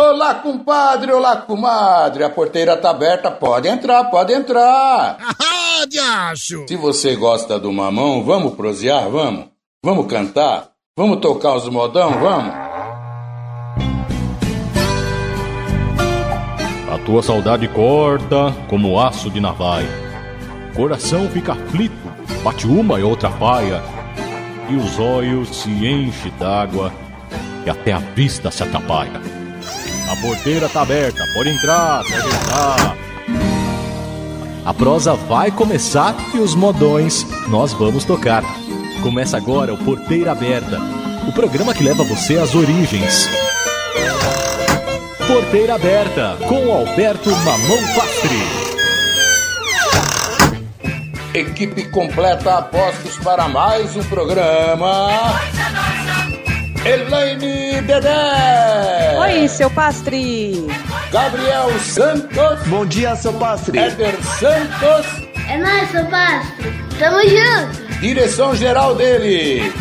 Olá, compadre, olá, comadre. A porteira tá aberta, pode entrar, pode entrar. Ah, diacho! Se você gosta do mamão, vamos prosear, vamos? Vamos cantar? Vamos tocar os modão, vamos? A tua saudade corta como aço de navalha. Coração fica aflito, bate uma e outra paia. E os olhos se enchem d'água e até a vista se atrapalha. A porteira tá aberta, pode entrar, pode entrar. A prosa vai começar e os modões nós vamos tocar. Começa agora o Porteira Aberta, o programa que leva você às origens. Porteira Aberta, com Alberto Mamão Pastri. Equipe completa apostos para mais um programa. Elaine Dedé. Oi, seu pastre. Gabriel Santos. Bom dia, seu pastre. Éder Santos. É nóis, seu pastre. Tamo junto. Direção geral dele.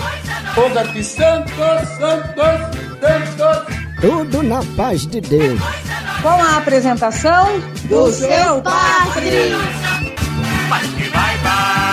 Ogati Santos, Santos, Santos. Tudo na paz de Deus. Com a apresentação do, seu pastre. Vai que vai, vai,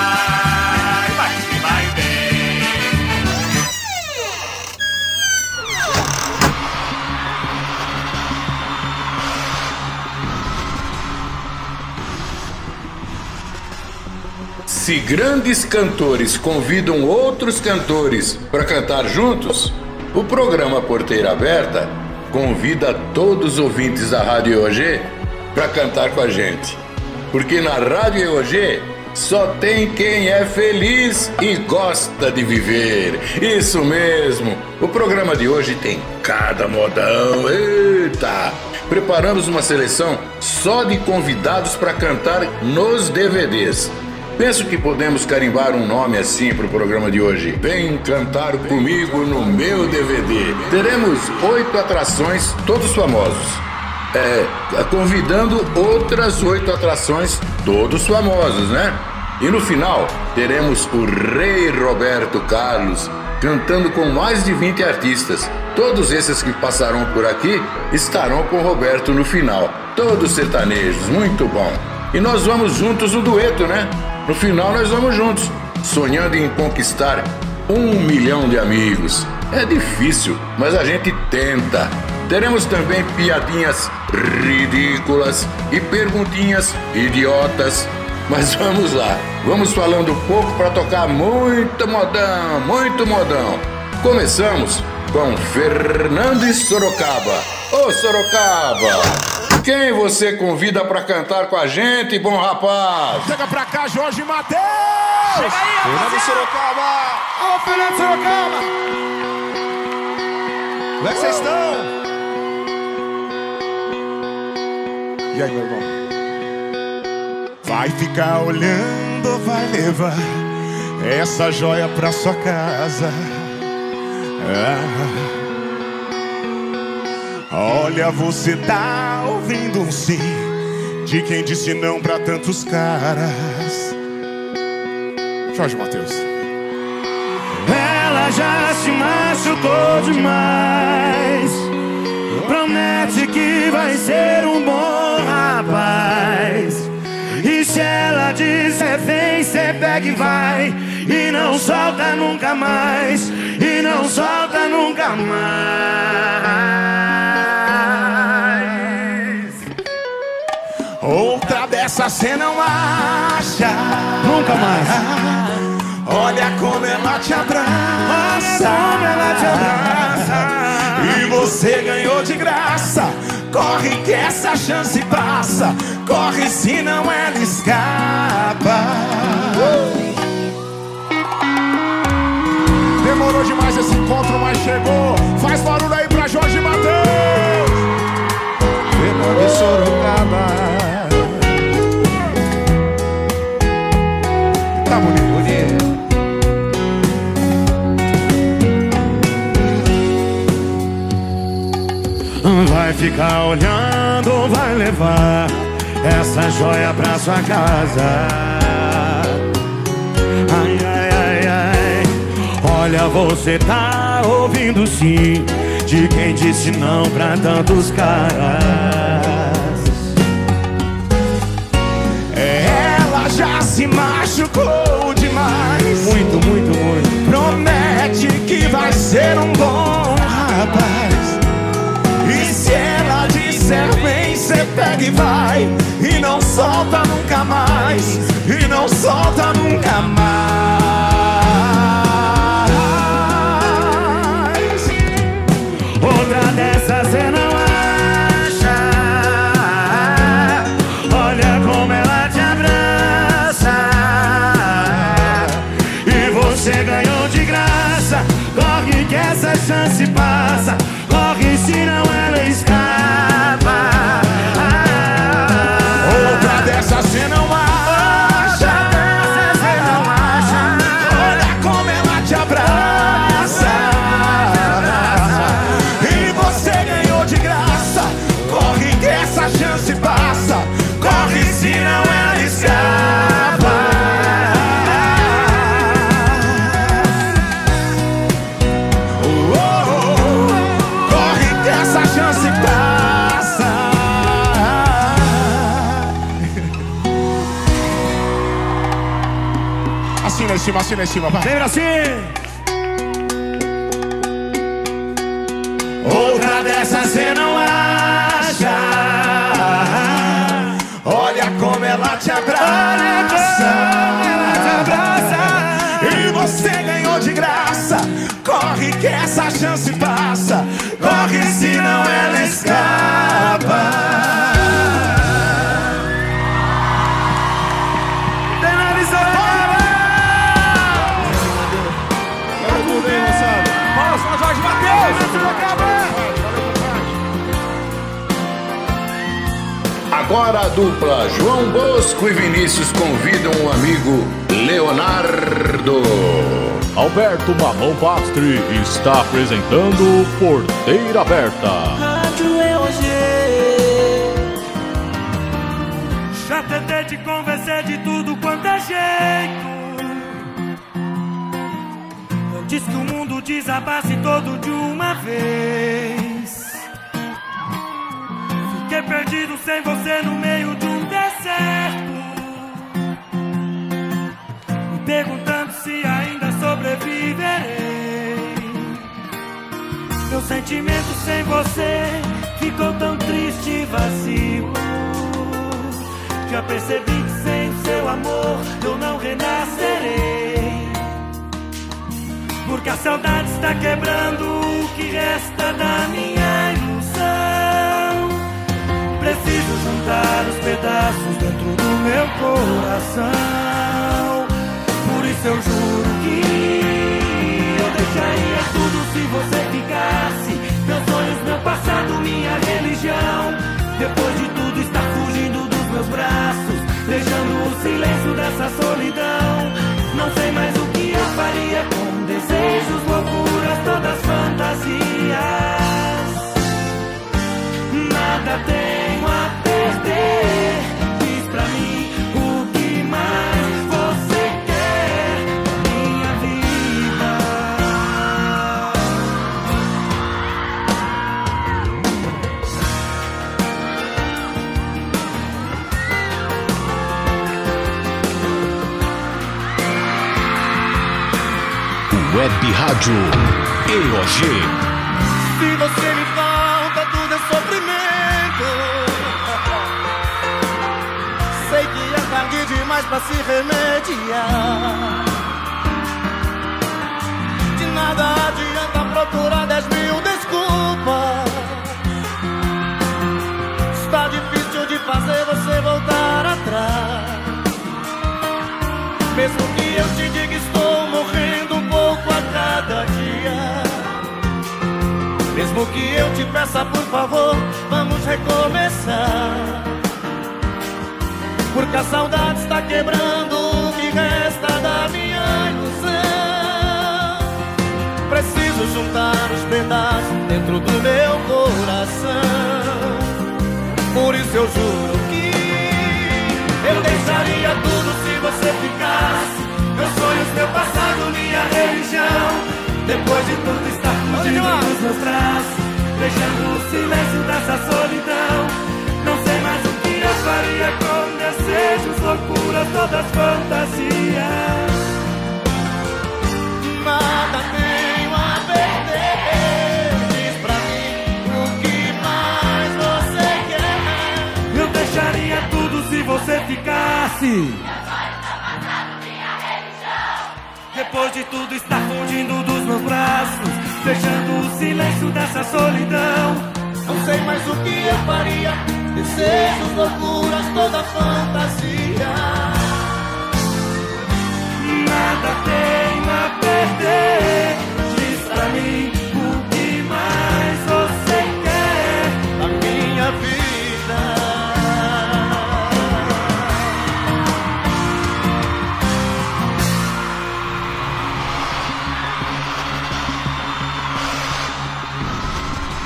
Se grandes cantores convidam outros cantores para cantar juntos, o programa Porteira Aberta convida todos os ouvintes da Rádio EOG para cantar com a gente. Porque na Rádio EOG só tem quem é feliz e gosta de viver. Isso mesmo. O programa de hoje tem cada modão. Eita! Preparamos uma seleção só de convidados para cantar nos DVDs. Penso que podemos carimbar um nome assim para o programa de hoje. Vem cantar comigo no meu DVD. Teremos oito atrações, todos famosos. É, convidando outras oito atrações, todos famosos, né? E no final, teremos o Rei Roberto Carlos cantando com mais de 20 artistas. Todos esses que passarão por aqui estarão com Roberto no final. Todos sertanejos, muito bom. E nós vamos juntos no dueto, né? No final nós vamos juntos, sonhando em conquistar um milhão de amigos. É difícil, mas a gente tenta. Teremos também piadinhas ridículas e perguntinhas idiotas. Mas vamos lá, vamos falando pouco para tocar muito modão, muito modão. Começamos com Fernandes Sorocaba. Ô Sorocaba! Quem você convida para cantar com a gente, bom rapaz? Chega pra cá, Jorge Matheus! Chega aí, Fernando Sorocaba! Alô, Fernando Sorocaba! Como é que vocês estão? E aí, meu irmão? Vai ficar olhando vai levar essa joia pra sua casa? Ah. Olha, você tá ouvindo um sim de quem disse não pra tantos caras. Jorge Matheus. Ela já se machucou demais. Promete que vai ser um bom rapaz. Se ela disser vem, cê pega e vai. E não solta nunca mais. E não solta nunca mais. Outra dessa cê não acha. Nunca mais. Olha como ela te abraça. Como ela te abraça. E você ganhou de graça. Corre que essa chance passa. Corre senão ela escapa. Demorou demais esse encontro, mas chegou. Faz barulho aí pra Jorge Matheus. Sorocaba. Ficar olhando ou vai levar essa joia pra sua casa? Ai, ai, ai, ai. Olha, você tá ouvindo sim de quem disse não pra tantos caras. Ela já se machucou demais. Muito, muito, muito. Promete que vai ser um bom rapaz. Disser bem, cê pega e vai. E não solta nunca mais. E não solta nunca mais. Assina em cima, vai. Vem assim. Outra dessas cê não acha. Olha como ela te abraça. ela te abraça. E você ganhou de graça. Corre que essa chance passa. Agora a dupla João Bosco e Vinícius convidam o amigo Leonardo. Alberto Mamão Pastre está apresentando Porteira Aberta. Rádio EOG. Já tentei te convencer de tudo quanto é jeito. Eu disse que o mundo desabasse todo de uma vez. Perdido sem você no meio de um deserto. Me perguntando se ainda sobreviverei. Meu sentimento sem você ficou tão triste e vazio. Já percebi que sem o seu amor eu não renascerei. Porque a saudade está quebrando o que resta da minha. Preciso juntar os pedaços dentro do meu coração. Por isso eu juro que eu deixaria tudo se você ficasse. Meus sonhos, meu passado, minha religião. Depois de tudo, está fugindo dos meus braços, deixando o silêncio dessa solidão. Não sei mais o que eu faria com desejos, loucuras, todas fantasias. Nada tenho Web Rádio EOG. Se você me falta, tudo é sofrimento. Sei que é tarde demais pra se remediar. De nada adianta procurar dez mil desculpas. Está difícil de fazer você voltar atrás. Mesmo que eu te diga Mesmo que eu te peça por favor, vamos recomeçar. Porque a saudade está quebrando o que resta da minha ilusão. Preciso juntar os pedaços dentro do meu coração. Por isso eu juro que eu deixaria tudo se você ficasse. Meus sonhos, meu passado, minha religião. Depois de tudo meus braços. deixando o silêncio dessa solidão. Não sei mais o que eu faria com desejos, loucuras, todas fantasias. Nada tenho a perder. Diz pra mim o que mais você quer. Eu deixaria tudo se você ficasse. Depois de tudo estar fugindo dos meus braços, deixando o silêncio dessa solidão. Não sei mais o que eu faria. Desejos, loucuras, toda fantasia. Nada tenho a perder. Diz pra mim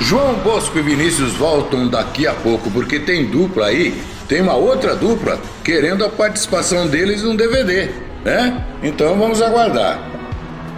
João Bosco e Vinícius voltam daqui a pouco, porque tem dupla aí, tem uma outra dupla querendo a participação deles num DVD, né? Então vamos aguardar.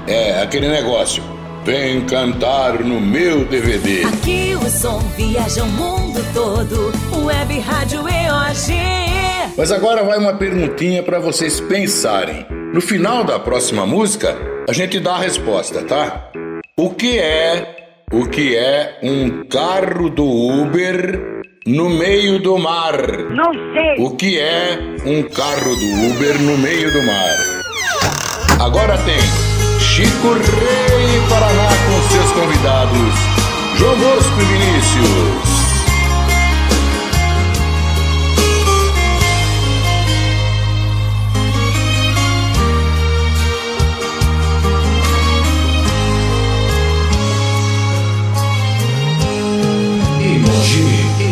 É, aquele negócio. Vem cantar no meu DVD. Aqui o som viaja o mundo todo. Web Rádio EOG. Mas agora vai uma perguntinha para vocês pensarem. No final da próxima música, a gente dá a resposta, tá? O que é o que é um carro do Uber no meio do mar? Não sei. O que é um carro do Uber no meio do mar? Agora tem Chico Rei Paraná com seus convidados João Bosco e Vinícius.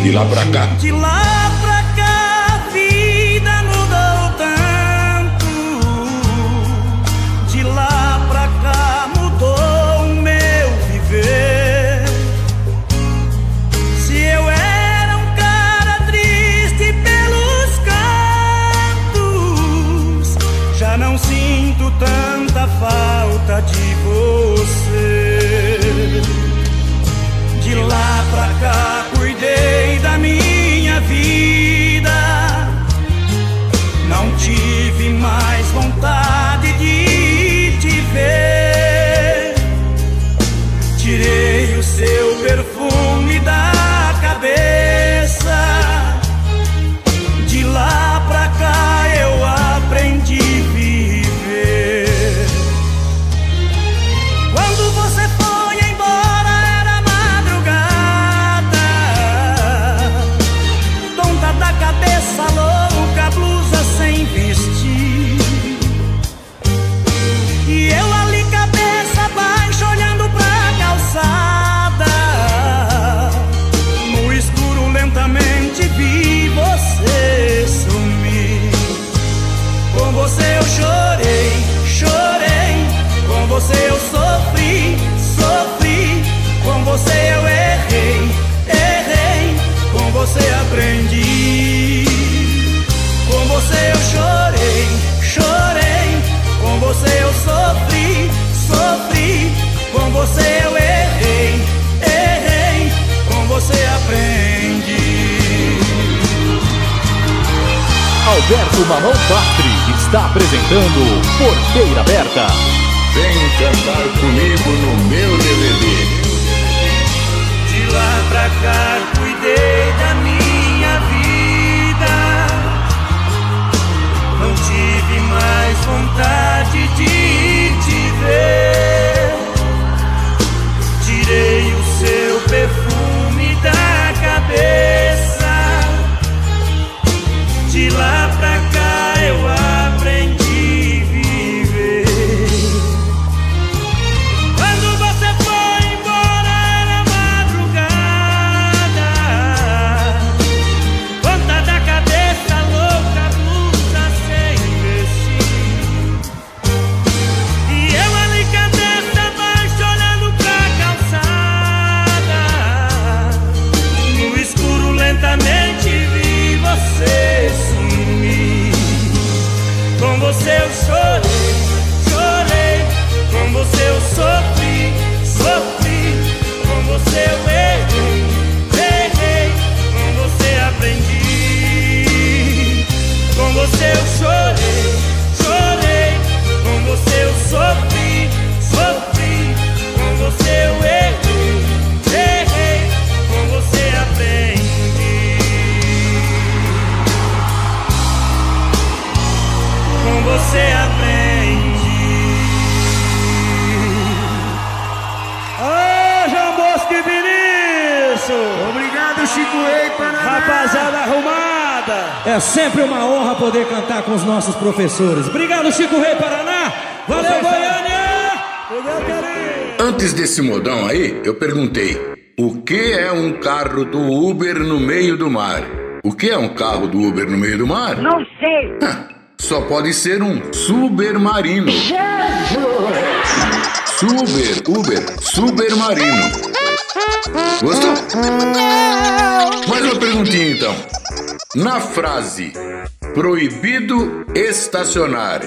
E de nossos professores. Obrigado, Chico Rei Paraná. Valeu, Goiânia. Obrigado, carinho. Antes desse modão aí, eu perguntei: o que é um carro do Uber no meio do mar? O que é um carro do Uber no meio do mar? Não sei. Só pode ser um submarino. Suber, Uber, submarino. Gostou? Mais uma perguntinha então. Na frase proibido estacionar,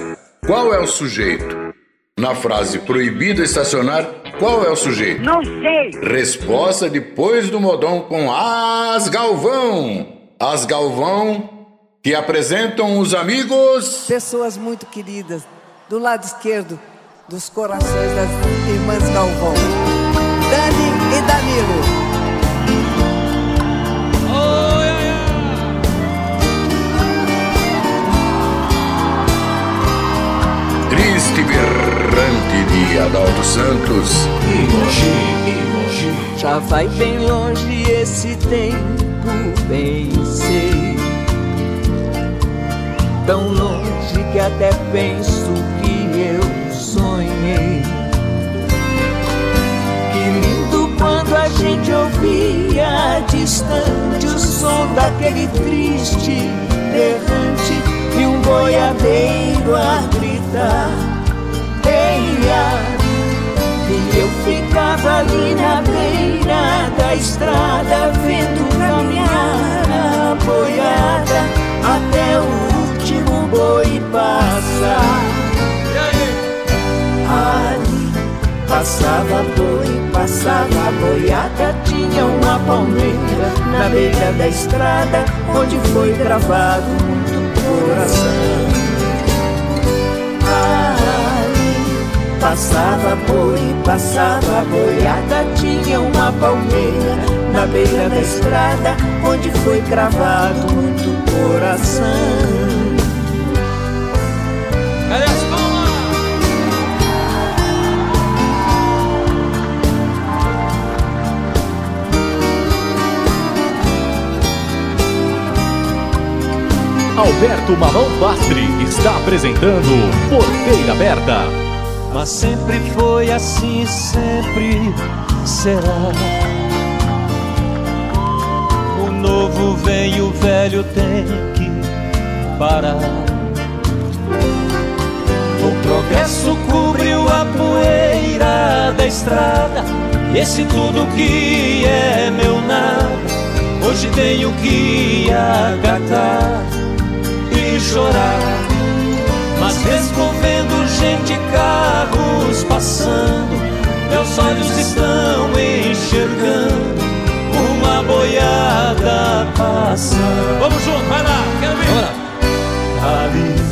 qual é o sujeito? Na frase proibido estacionar, qual é o sujeito? Não sei. Resposta depois do modão com As Galvão. As Galvão que apresentam os amigos. Pessoas muito queridas, do lado esquerdo dos corações das irmãs Galvão. Dani e Danilo. De Adalto Santos. Já vai bem longe esse tempo, bem sei. Tão longe que até penso que eu sonhei. Que lindo quando a gente ouvia distante o som daquele triste errante e um boiadeiro a gritar. E eu ficava ali na beira da estrada Vendo caminhar a boiada Até o último boi passar. Ali passava boi, passava boiada Tinha uma palmeira na beira da estrada Onde foi gravado muito coração Passava boi, passava boiada, tinha uma palmeira na beira da estrada, onde foi cravado muito coração. Alberto Mamão Bastre está apresentando Porteira Aberta. Mas sempre foi assim, sempre será. O novo vem, o velho tem que parar. O progresso cobriu a poeira da estrada. Esse tudo que é meu nada, hoje tenho que agatar e chorar. Mesmo vendo gente, carros passando, meus olhos estão enxergando uma boiada passando. Vamos junto, vai lá, quero ver. Ali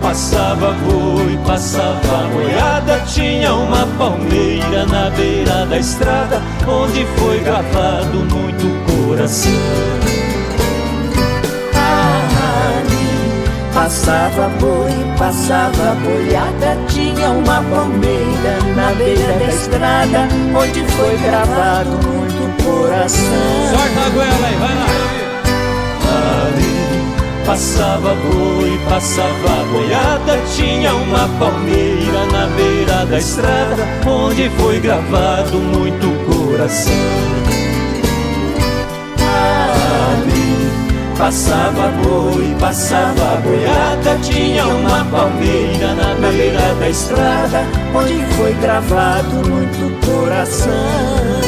passava boi, passava boiada, tinha uma palmeira na beira da estrada, onde foi gravado muito coração. Passava boi, passava boiada, tinha uma palmeira na beira da estrada, onde foi gravado muito coração. Sorta a goela aí, vai lá. Ali passava boi, passava boiada, tinha uma palmeira na beira da estrada, onde foi gravado muito coração. Passava boi, passava boiada, tinha uma palmeira na beira da estrada, onde foi gravado muito coração.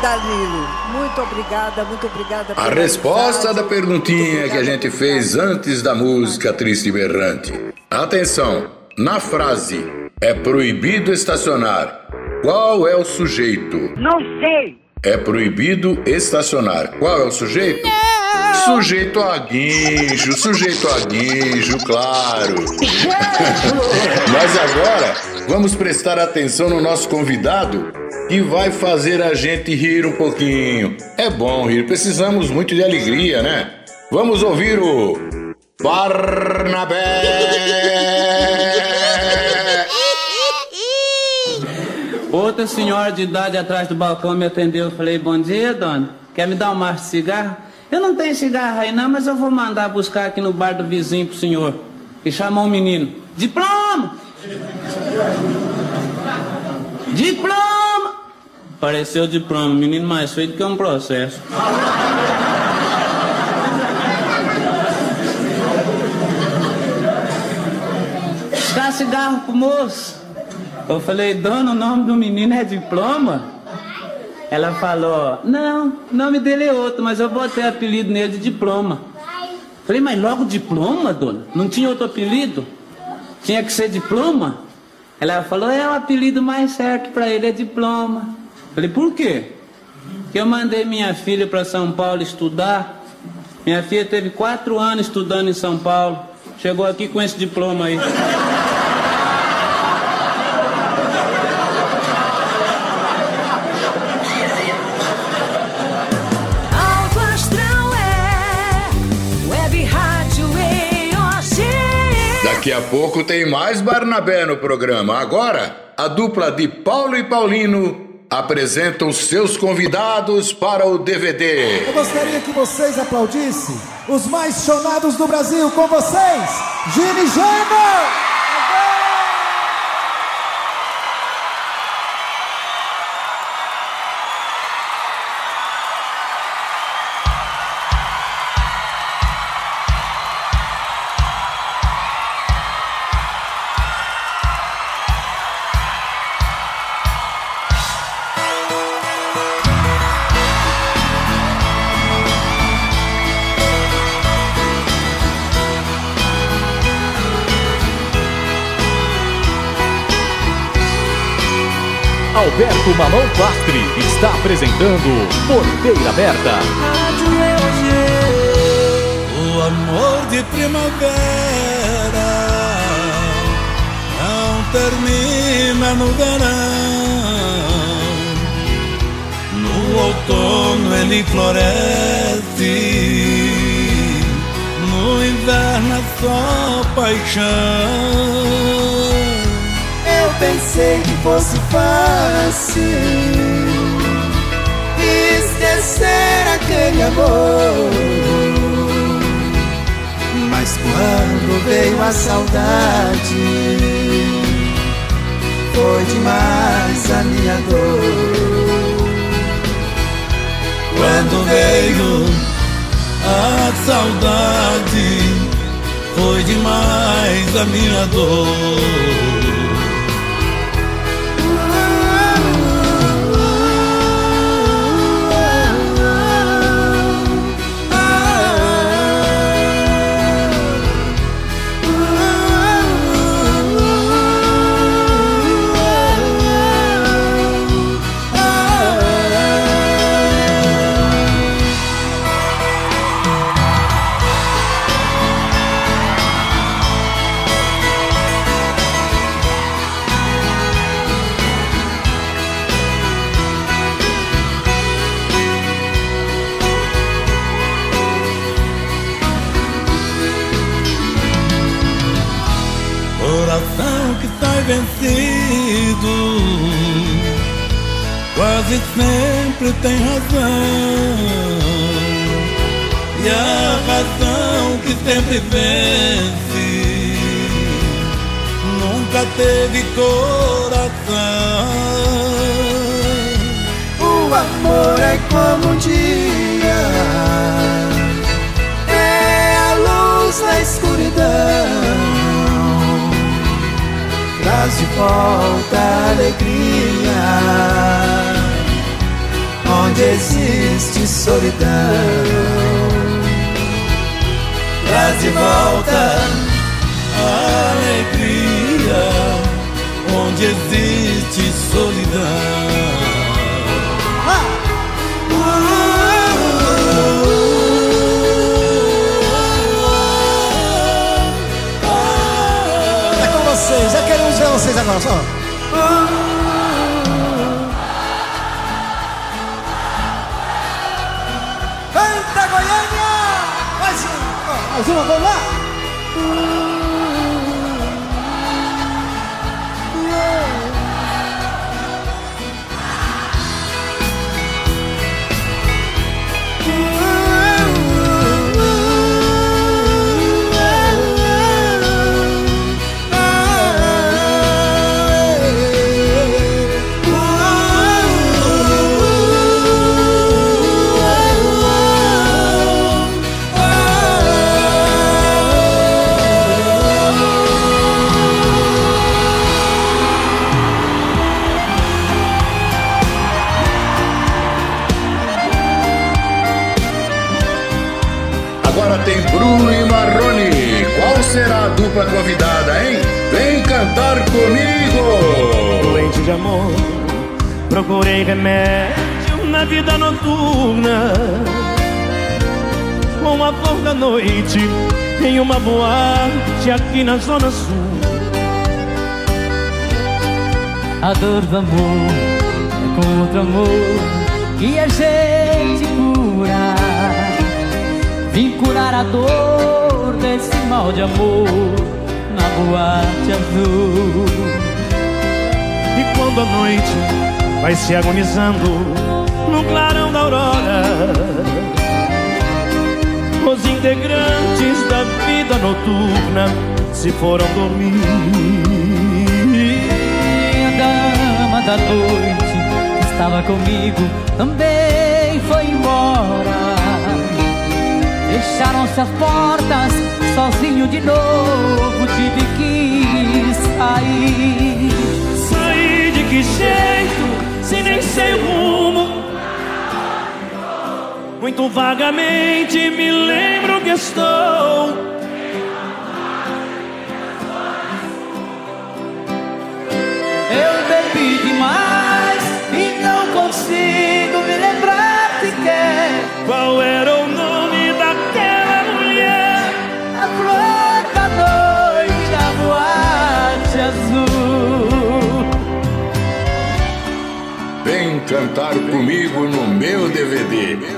Danilo, muito obrigada, muito obrigada. A resposta amizade. da perguntinha que a gente fez antes da música Triste e Berrante. Atenção, na frase é proibido estacionar. Qual é o sujeito? Não sei. É proibido estacionar. Qual é o sujeito? Sujeito a guincho, sujeito a guincho, claro. Mas agora vamos prestar atenção no nosso convidado que vai fazer a gente rir um pouquinho. É bom rir, precisamos muito de alegria, né? Vamos ouvir o Barnabé! Outra senhora de idade atrás do balcão me atendeu. Eu falei, bom dia, dona. Quer me dar um maço de cigarro? Eu não tenho cigarro aí não, mas eu vou mandar buscar aqui no bar do vizinho pro senhor. E chamou um menino. Diploma! Diploma! Pareceu diploma, menino mais feio do que um processo. Dá cigarro pro moço. Eu falei, dona, o nome do menino é diploma? Ela falou, não, o nome dele é outro, mas eu botei apelido nele de diploma. Falei, mas logo diploma, dona? Não tinha outro apelido? Tinha que ser diploma? Ela falou, é o apelido mais certo para ele é diploma. Falei, por quê? Porque eu mandei minha filha para São Paulo estudar. Minha filha teve quatro anos estudando em São Paulo. Chegou aqui com esse diploma aí. É. Daqui a pouco tem mais Barnabé no programa. Agora, a dupla de Paulo e Paulino apresenta os seus convidados para o DVD. Eu gostaria que vocês aplaudissem os mais chonados do Brasil com vocês, Gini Gênero! Alberto Mamão Plastre está apresentando Porteira Aberta. O amor de primavera não termina no verão. No outono ele floresce, no inverno é só paixão. Pensei que fosse fácil esquecer aquele amor. Mas quando veio a saudade, foi demais a minha dor. Quando veio a saudade, foi demais a minha dor. Quase sempre tem razão. E a razão que sempre vence. Nunca teve coração. O amor é como um dia, é a luz na escuridão. Traz de volta a alegria, onde existe solidão. Traz de volta a alegria onde existe solidão. É com vocês, eu quero ver vocês agora, só. Uma, mais uma, vamos lá! Cantar comigo! Doente de amor, procurei remédio na vida noturna. Com a flor da noite, em uma boate aqui na Zona Sul. A dor do amor é com outro amor que a gente cura. Vim curar a dor desse mal de amor boate azul. E quando a noite vai se agonizando no clarão da aurora, os integrantes da vida noturna se foram dormir. A dama da noite que estava comigo também foi embora. Fecharam-se as portas, sozinho de novo tive que sair. Sair de que jeito, se nem sei o rumo? Muito vagamente me lembro que estou. Cantar comigo no meu DVD.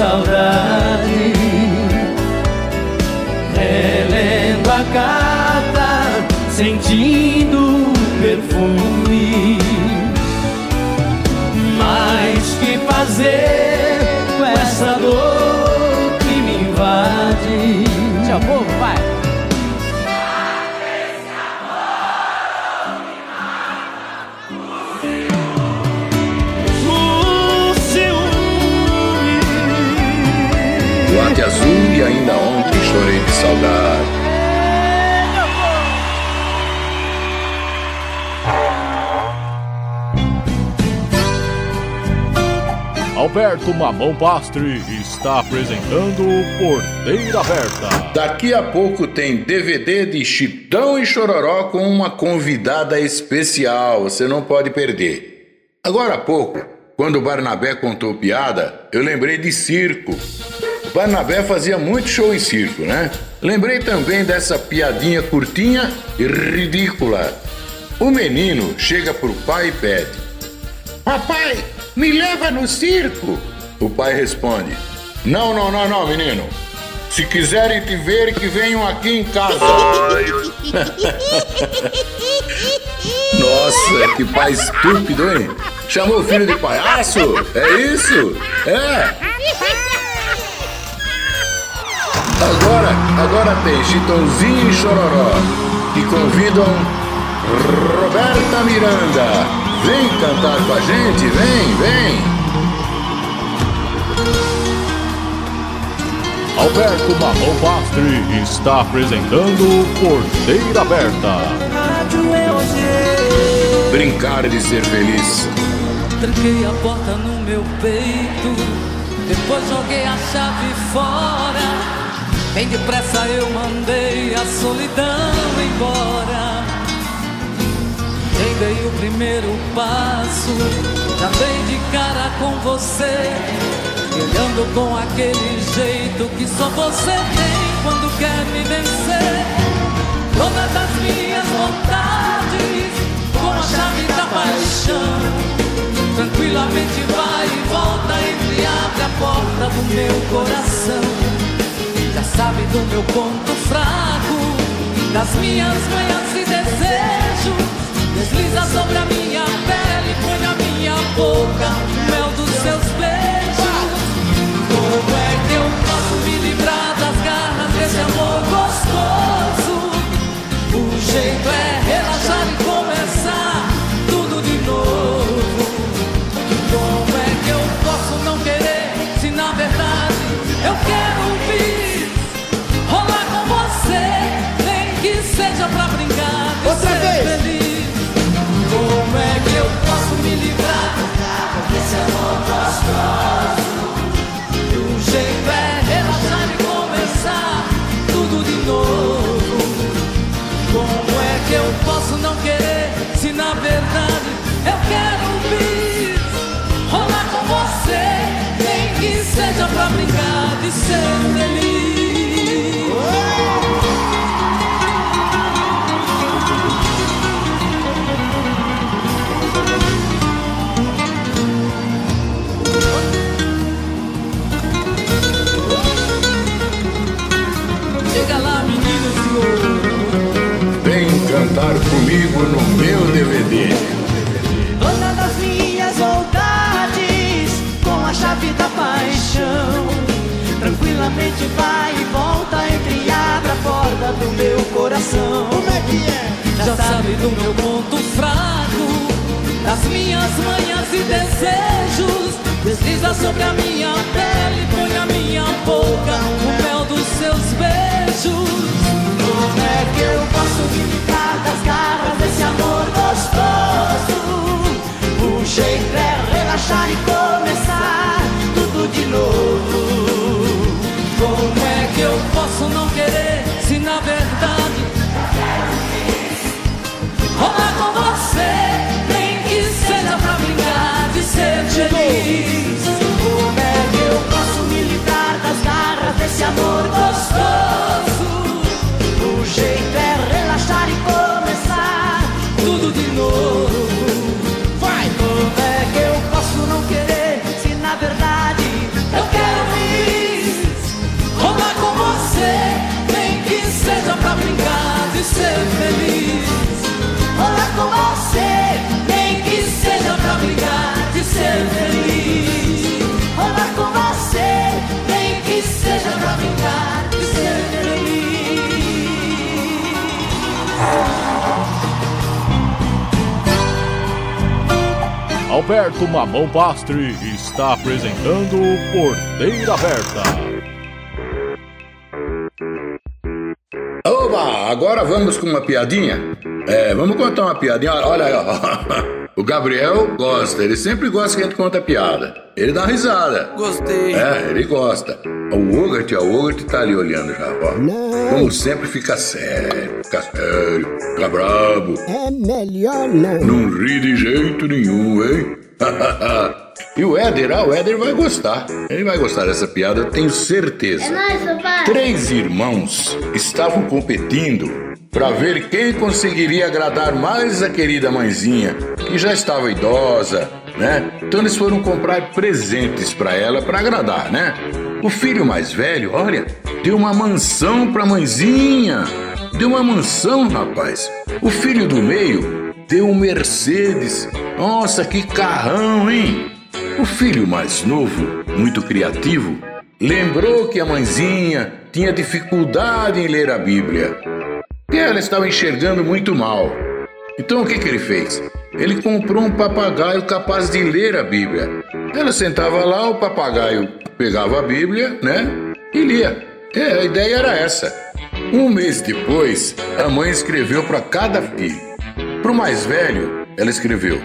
saudade, relendo a carta, sentindo perfume. Mas que fazer Alberto Mamão Pastre está apresentando Porteira Aberta. Daqui a pouco tem DVD de Chitão e Chororó com uma convidada especial, você não pode perder. Agora há pouco, quando Barnabé contou piada, eu lembrei de circo. Barnabé fazia muito show em circo, né? Lembrei também dessa piadinha curtinha e ridícula. O menino chega pro pai e pede: Papai, me leva no circo. O pai responde: Não, não, não, não, menino. Se quiserem te ver, que venham aqui em casa. Nossa, que pai estúpido, hein? Chamou o filho de palhaço? É isso? É. Agora agora tem Chitãozinho e Chororó, que convidam Roberta Miranda. Vem cantar com a gente, vem, vem. Alberto Marrom Pastre está apresentando Porteira Aberta. Brincar de ser feliz. Tranquei a porta no meu peito, depois joguei a chave fora. Bem depressa eu mandei a solidão embora. Nem dei o primeiro passo, já dei de cara com você. Olhando com aquele jeito que só você tem quando quer me vencer. Todas as minhas vontades, com a chave da paixão. Tranquilamente vai e volta, e abre a porta do meu coração. Já sabe do meu ponto fraco, das minhas manhas e desejos. Desliza sobre a minha pele, põe a minha boca, o mel dos seus beijos. Como é que eu posso me livrar das garras desse amor gostoso? O jeito é relaxar e começar tudo de novo. Como é que eu posso não querer se na verdade eu quero vir rolar com você, nem que seja pra eu quero vir rolar com você, nem que seja pra brincar de ser feliz? Diga lá, menino senhor. Vem cantar comigo no meu DVD. Tranquilamente vai e volta, entre e abre a porta do meu coração. Como é que é? Já sabe do meu ponto fraco, das minhas manhas e desejos. Desliza sobre a minha pele, põe a minha boca, o mel dos seus beijos. Como é que eu posso me livrar das garras desse amor gostoso? O jeito é relaxar e começar tudo de novo. Que eu posso não querer se na verdade rolar com você, nem que seja pra brincar de ser feliz? Como é que eu posso me livrar das garras desse amor gostoso? De ser feliz. rolar com você? Nem que seja pra brincar de ser feliz. Rolar com você? Nem que seja pra brincar de ser feliz. Alberto Mamão Pastre está apresentando Porteira Aberta. Agora vamos com uma piadinha? É, vamos contar uma piadinha. Olha aí, ó. O Gabriel gosta, ele sempre gosta que a gente conta piada. Ele dá risada. Gostei. É, ele gosta. O Ogart, o Ogart tá ali olhando já, ó. Como sempre, fica sério, fica sério, fica brabo. É melhor não. Não ri de jeito nenhum, hein? e o Éder, ah, o Éder vai gostar. Ele vai gostar dessa piada, eu tenho certeza. É nóis, papai. Três irmãos estavam competindo para ver quem conseguiria agradar mais a querida mãezinha, que já estava idosa, né? Então eles foram comprar presentes para ela para agradar, né? O filho mais velho, olha, deu uma mansão pra mãezinha. Deu uma mansão, rapaz. O filho do meio deu um Mercedes. Nossa, que carrão, hein? O filho mais novo, muito criativo, lembrou que a mãezinha tinha dificuldade em ler a Bíblia, que ela estava enxergando muito mal. Então o que, que ele fez? Ele comprou um papagaio capaz de ler a Bíblia. Ela sentava lá, o papagaio pegava a Bíblia, né? E lia. É, a ideia era essa. Um mês depois, a mãe escreveu para cada filho. Para o mais velho, ela escreveu: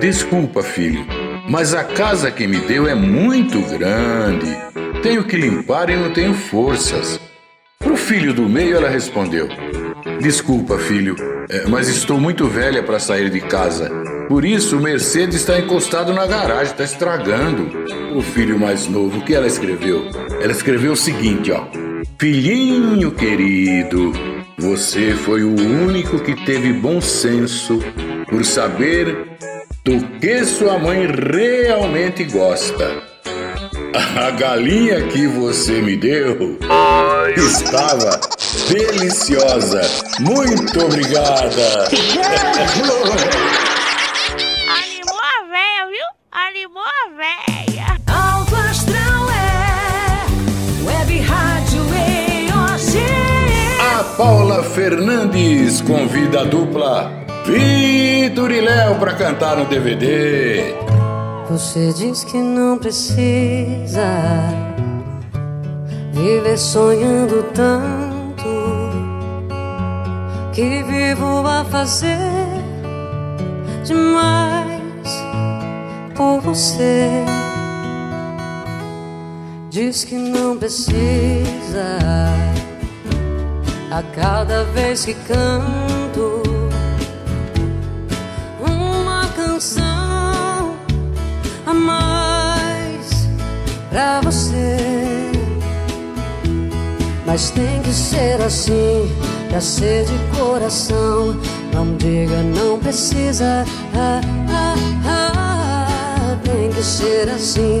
Desculpa, filho, mas a casa que me deu é muito grande. Tenho que limpar e não tenho forças. Para o filho do meio, ela respondeu: Desculpa, filho, é, mas estou muito velha para sair de casa. Por isso, o Mercedes está encostado na garagem, está estragando. O filho mais novo, o que ela escreveu? Ela escreveu o seguinte, ó. Filhinho querido, você foi o único que teve bom senso por saber do que sua mãe realmente gosta. A galinha que você me deu estava deliciosa. Muito obrigada. Animou a véia, viu? Animou a véia. Alto Astral é Web Rádio EOG. A Paula Fernandes convida a dupla Vitor e Léo para cantar no DVD. Você diz que não precisa viver sonhando tanto que vivo a fazer demais por você. Diz que não precisa a cada vez que canto Mas tem que ser assim, pra ser de coração. Não diga, não precisa. Ah, ah, ah. Tem que ser assim,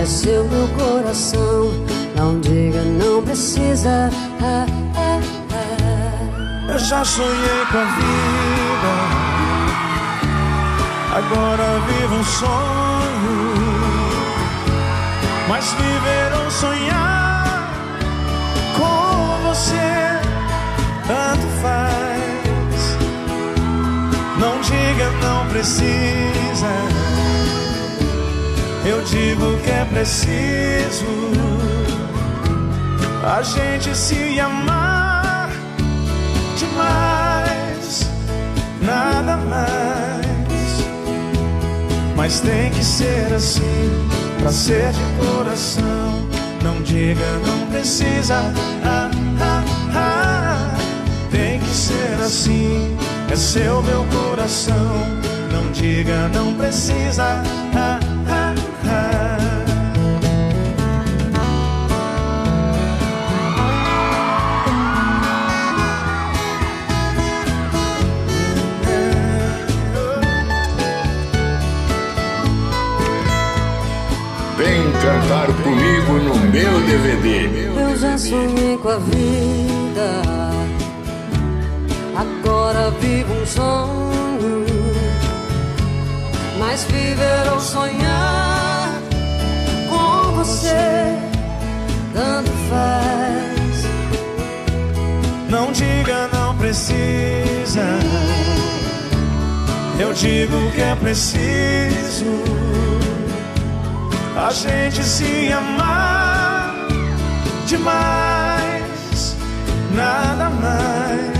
é seu meu coração. Não diga, não precisa. Ah, ah, ah. Eu já sonhei com a vida, agora vivo um sonho. Mas viver diga, não precisa. Eu digo que é preciso a gente se amar demais, nada mais. Mas tem que ser assim, pra ser de coração. Não diga, não precisa. Ah, ah, ah. Tem que ser assim, é seu meu coração. Não diga, não precisa. Ah, ah, ah. Vem cantar comigo no meu DVD. Eu já sonhei com a vida, agora vivo um sonho. Mas viver ou sonhar com você, tanto faz. Não diga, não precisa. Eu digo que é preciso a gente se amar demais, nada mais.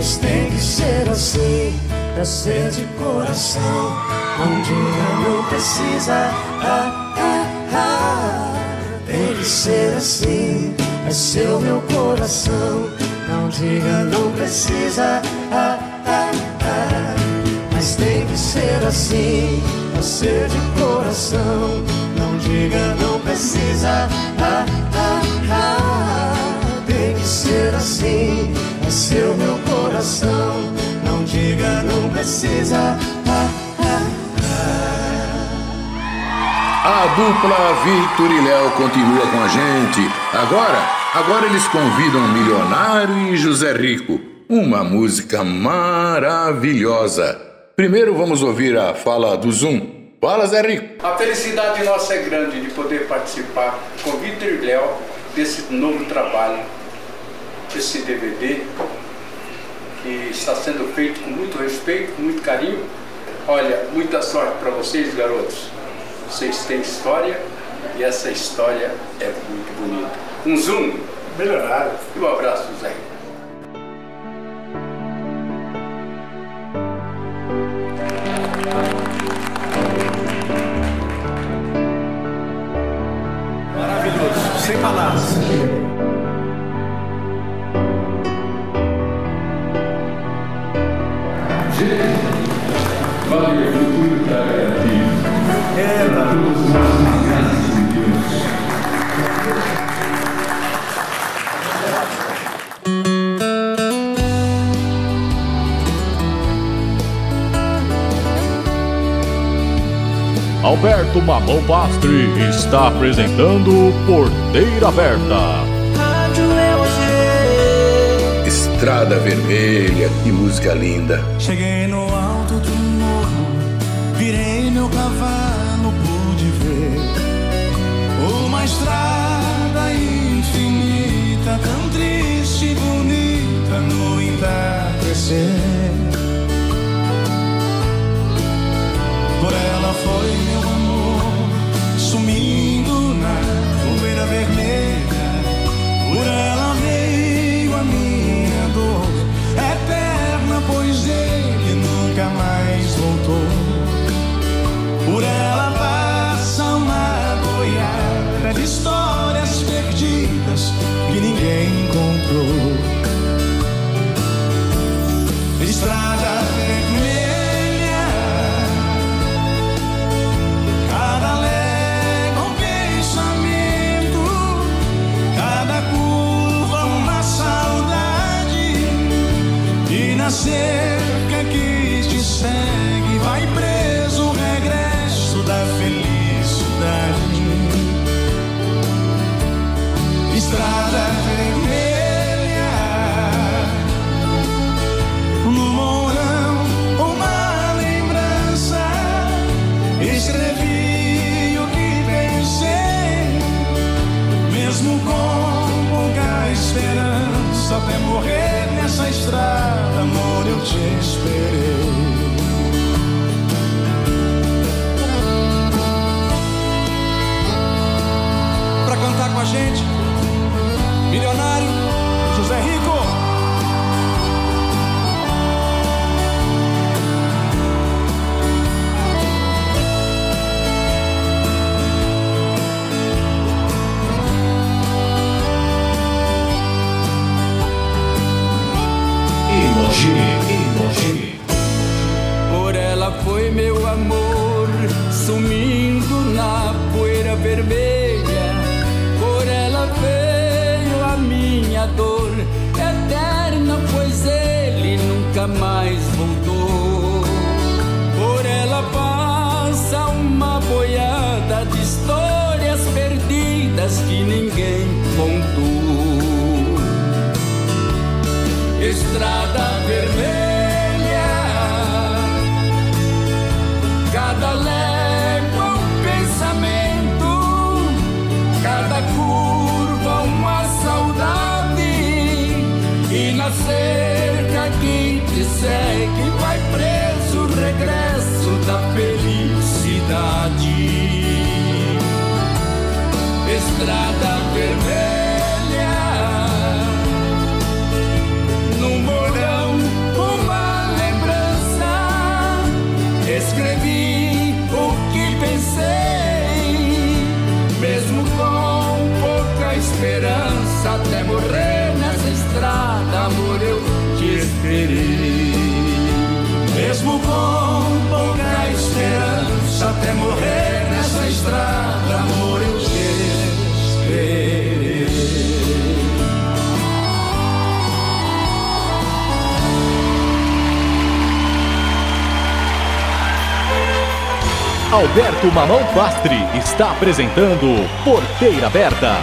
Mas tem que ser assim, pra ser de coração. Um dia não precisa. Ah, ah, ah. Tem que ser assim, é seu meu coração. Não diga, não precisa. Ah, ah, ah. Mas tem que ser assim, pra ser de coração. Não diga, não precisa. Ah, ah, ah. Tem que ser assim, é seu meu coração coração. Não diga, não precisa. Ah, ah, ah. A dupla Vitor e Léo continua com a gente. Agora, agora eles convidam Milionário e José Rico. Uma música maravilhosa. Primeiro vamos ouvir a fala do Zoom. Fala, Zé Rico. A felicidade nossa é grande de poder participar com Vitor e Léo desse novo trabalho, desse DVD que está sendo feito com muito respeito, com muito carinho. Olha, muita sorte para vocês, garotos. Vocês têm história e essa história é muito bonita. Um zoom. melhorado. E um abraço, Zé. Maravilhoso, sem palavras. Alberto Mamão Pastre está apresentando Porteira Aberta. Estrada Vermelha, que música linda. Cheguei no alto do morro, virei meu cavalo, pude ver uma estrada infinita, tão triste e bonita no entardecer. straat com pouca esperança até morrer nessa estrada, amor, eu te esperei. Alberto Mamão Pastre está apresentando Porteira Aberta.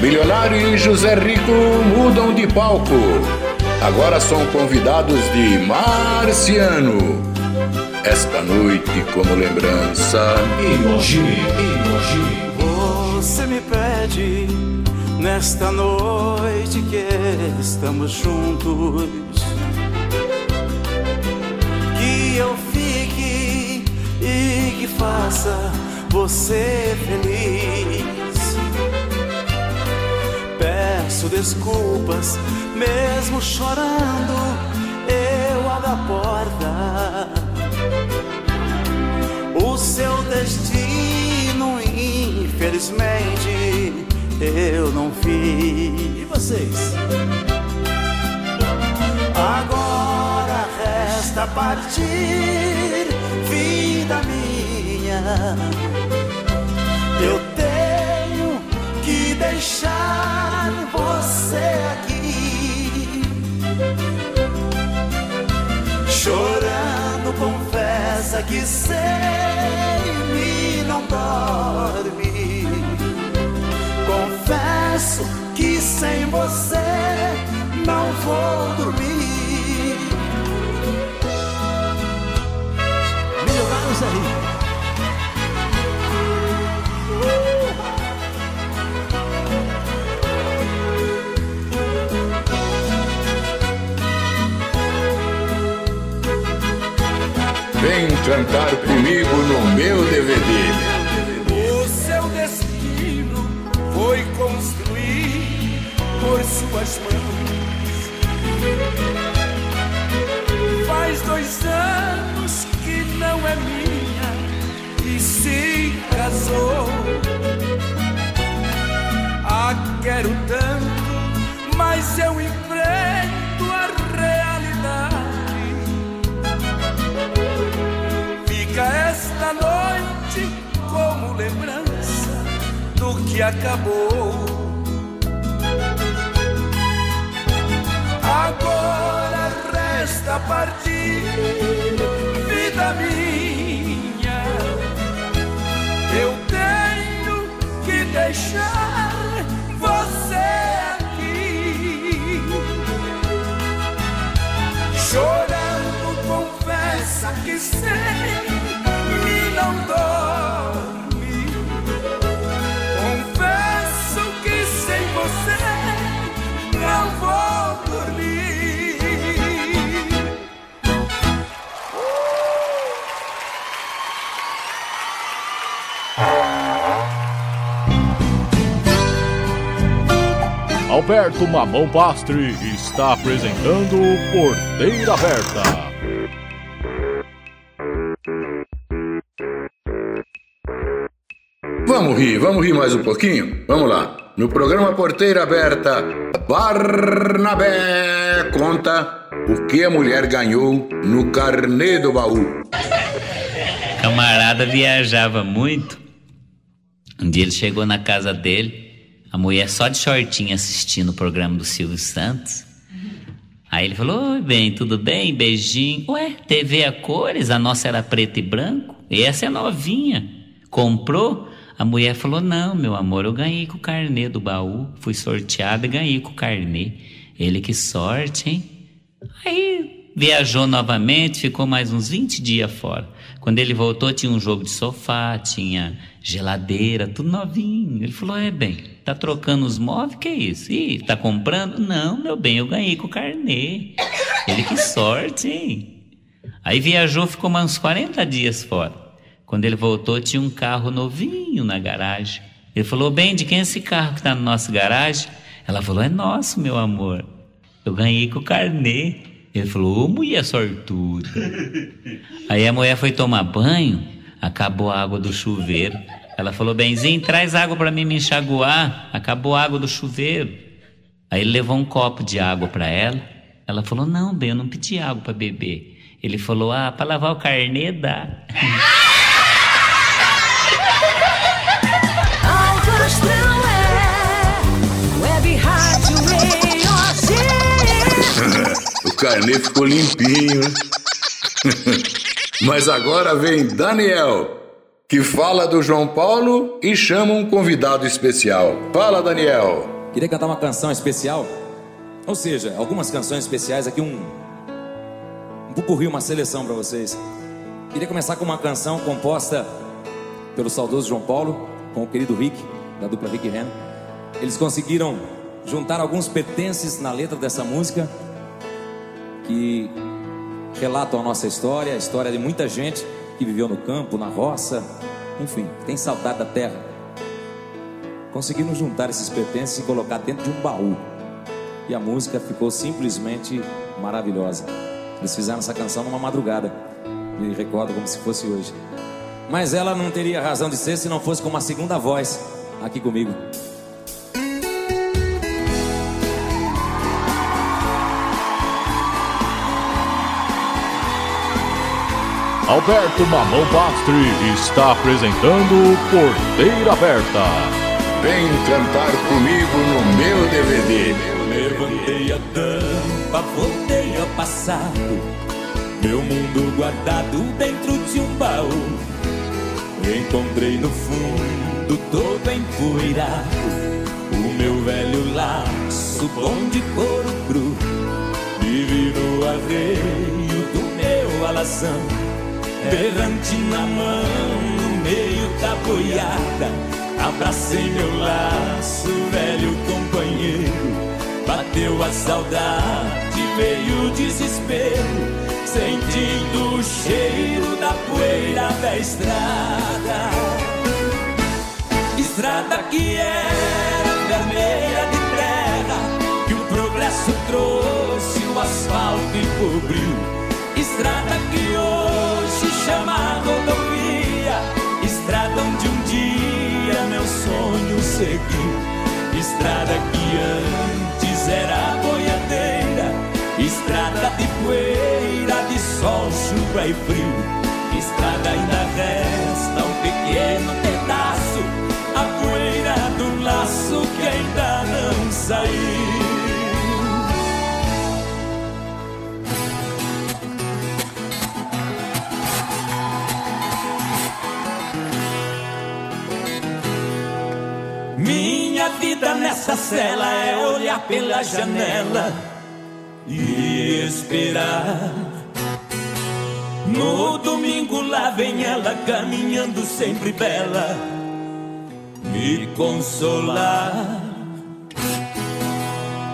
Milionário e José Rico mudam de palco. Agora são convidados de Marciano. Esta noite, como lembrança, emoji, emoji. Você me pede nesta noite que estamos juntos que eu fique e que faça você feliz. Peço desculpas, mesmo chorando, eu abro a porta. O seu destino, infelizmente, eu não fiz. E vocês? Agora resta partir, vida minha. Eu tenho que deixar você aqui. Chorando, confessa que sem mim não dorme. Confesso que sem você não vou dormir. Milionários aí. Vem cantar comigo no meu DVD. O seu destino foi construir por suas mãos. Faz dois anos que não é minha e se casou. Ah, quero tanto, mas eu enfrento acabou. Agora resta partir, vida minha. Eu tenho que deixar você aqui. Chorando, confessa que sem Alberto Mamão Pastre está apresentando Porteira Aberta. Vamos rir, vamos rir mais um pouquinho? Vamos lá. No programa Porteira Aberta, Barnabé conta o que a mulher ganhou no carnê do baú. Camarada viajava muito. Um dia ele chegou na casa dele, a mulher só de shortinho assistindo o programa do Silvio Santos. Aí ele falou: Oi, bem, tudo bem? Beijinho. Ué, TV a cores, a nossa era preto e branco. E essa é novinha. Comprou? A mulher falou: Não, meu amor, eu ganhei com o carnê do baú. Fui sorteada e ganhei com o carnê. Ele, que sorte, hein? Aí viajou novamente, ficou mais uns 20 dias fora. Quando ele voltou, tinha um jogo de sofá, tinha geladeira, tudo novinho. Ele falou: É bem, tá trocando os móveis? Que isso? Ih, tá comprando? Não, meu bem, eu ganhei com o carnê. Ele, que sorte, hein? Aí viajou, ficou mais uns 40 dias fora. Quando ele voltou, tinha um carro novinho na garagem. Ele falou: Bem, de quem é esse carro que tá na nossa garagem? Ela falou: É nosso, meu amor. Eu ganhei com o carnê. Ele falou: Ô mulher sortuda. Aí a mulher foi tomar banho, acabou a água do chuveiro. Ela falou: Benzinho, traz água para mim me enxaguar. Acabou a água do chuveiro. Aí ele levou um copo de água para ela. Ela falou: Não, bem, eu não pedi água para beber. Ele falou: Ah, para lavar o carnê dá. O carnê ficou limpinho. Mas agora vem Daniel, que fala do João Paulo e chama um convidado especial. Fala, Daniel. Queria cantar uma canção especial. Ou seja, algumas canções especiais aqui, um. Um pupurri, uma seleção para vocês. Queria começar com uma canção composta pelo saudoso João Paulo, com o querido Rick, da dupla Rick Ren. Eles conseguiram juntar alguns pertences na letra dessa música que relatam a nossa história, a história de muita gente que viveu no campo, na roça, enfim, tem saudade da terra. Conseguiram juntar esses pertences e colocar dentro de um baú. E a música ficou simplesmente maravilhosa. Eles fizeram essa canção numa madrugada. Me recordo como se fosse hoje. Mas ela não teria razão de ser se não fosse com uma segunda voz aqui comigo. Alberto Mamão Pastri está apresentando Porteira Aberta. Vem cantar comigo no meu DVD. Levantei a tampa, voltei ao passado. Meu mundo guardado dentro de um baú. Encontrei no fundo todo empoeirado. O meu velho laço bom de couro cru. Vive no arreio do meu alazão. Berrante na mão, no meio da boiada. Abracei meu laço, velho companheiro. Bateu a saudade, veio o desespero. Sentindo o cheiro da poeira da estrada. Estrada que era vermelha de terra, que o progresso trouxe, o asfalto encobriu. Estrada que hoje chama rodovia, estrada onde um dia meu sonho seguiu. Estrada que antes era boiadeira, estrada de poeira, de sol, chuva e frio. Estrada ainda resta vida nessa cela é olhar pela janela e esperar. No domingo lá vem ela caminhando sempre bela, me consolar.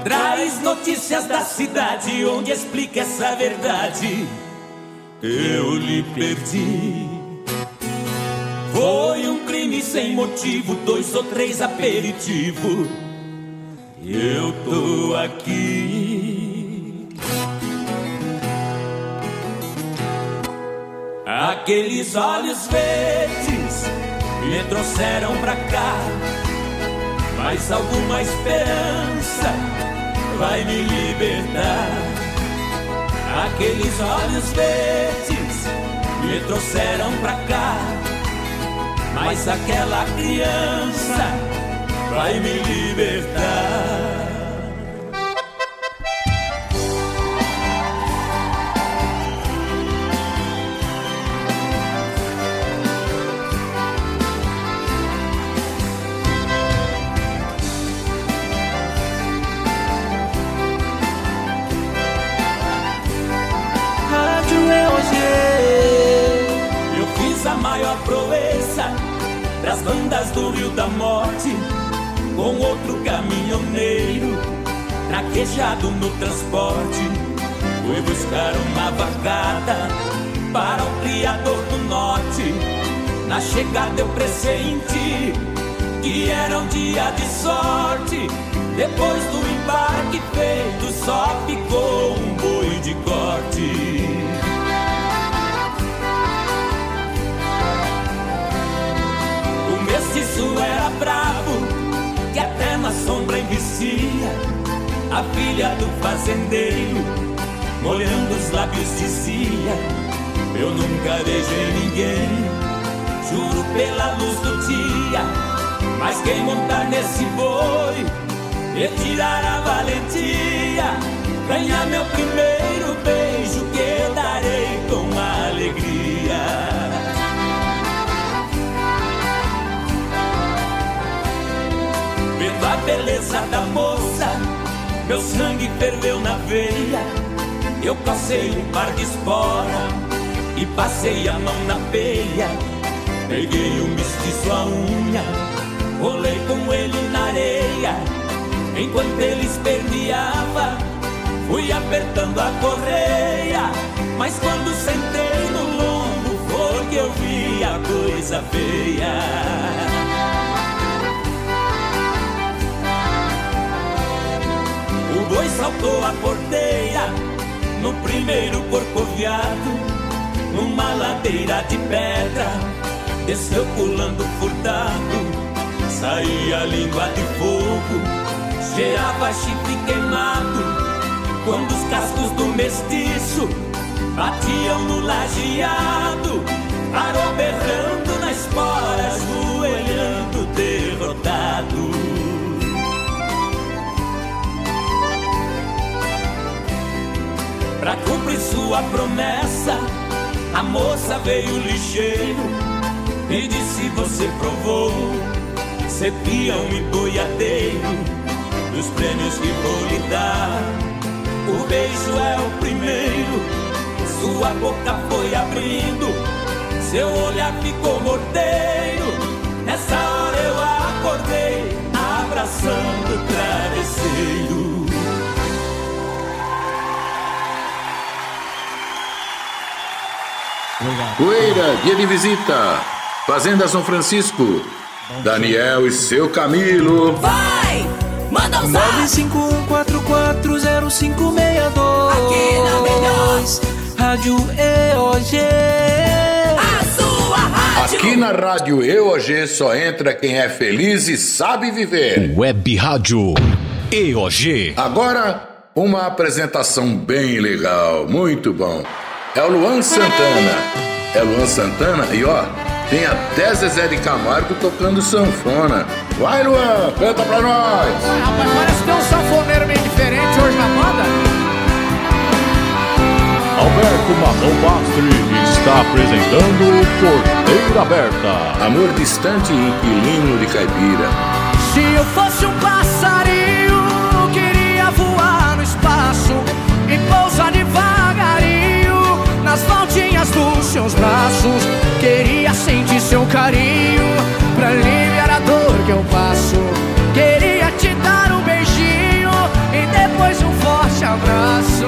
Traz notícias da cidade onde explica essa verdade. Eu lhe perdi. Foi um crime sem motivo, dois ou três aperitivos. Eu tô aqui. Aqueles olhos verdes me trouxeram pra cá. Mas alguma esperança vai me libertar. Aqueles olhos verdes me trouxeram pra cá. Mas aquela criança vai me libertar. Das bandas do Rio da Morte com outro caminhoneiro traquejado no transporte. Fui buscar uma vacada para o Criador do Norte. Na chegada eu pressenti que era um dia de sorte. Depois do embarque feito, só ficou um boi de corte. Mestiço era bravo, que até na sombra envicia. A filha do fazendeiro, molhando os lábios, dizia: Eu nunca beijei ninguém, juro pela luz do dia. Mas quem montar nesse boi, retirar a valentia, ganhar meu primeiro beijo que darei com alegria. Vendo a beleza da moça, meu sangue ferveu na veia. Eu passei um par de espora, e passei a mão na peia. Peguei o mestiço a unha, rolei com ele na areia. Enquanto ele esperneava, fui apertando a correia. Mas quando sentei no lombo, foi que eu vi a coisa feia. Boi saltou a porteira no primeiro corcoviado, numa ladeira de pedra, desceu pulando furtado, saía língua de fogo, cheirava chifre queimado, quando os cascos do mestiço batiam no lajeado, parou berrando na espora, ajoelhando Pra cumprir sua promessa, a moça veio lixeiro e disse: Você provou ser peão e boiadeiro dos prêmios que vou lhe dar. O beijo é o primeiro, sua boca foi abrindo, seu olhar ficou morteiro. Nessa hora eu acordei, abraçando o travesseiro. Poeira, dia de visita. Fazenda São Francisco. Daniel e seu Camilo. Vai! Manda um zap! 951440562 Aqui na melhor. Rádio EOG A sua rádio! Aqui na Rádio EOG só entra quem é feliz e sabe viver. Web Rádio EOG. Agora, uma apresentação bem legal, muito bom. É o Luan Santana. É Luan Santana e ó, tem até Zezé de Camargo tocando sanfona. Vai, Luan, canta pra nós. Rapaz, parece que tem um sanfoneiro meio diferente hoje na banda. Alberto Marrão Pastre está apresentando Porteira Aberta. Amor distante e inquilino de caipira. Se eu fosse um passarinho, nas voltinhas dos seus braços. Queria sentir seu carinho pra aliviar a dor que eu passo. Queria te dar um beijinho e depois um forte abraço.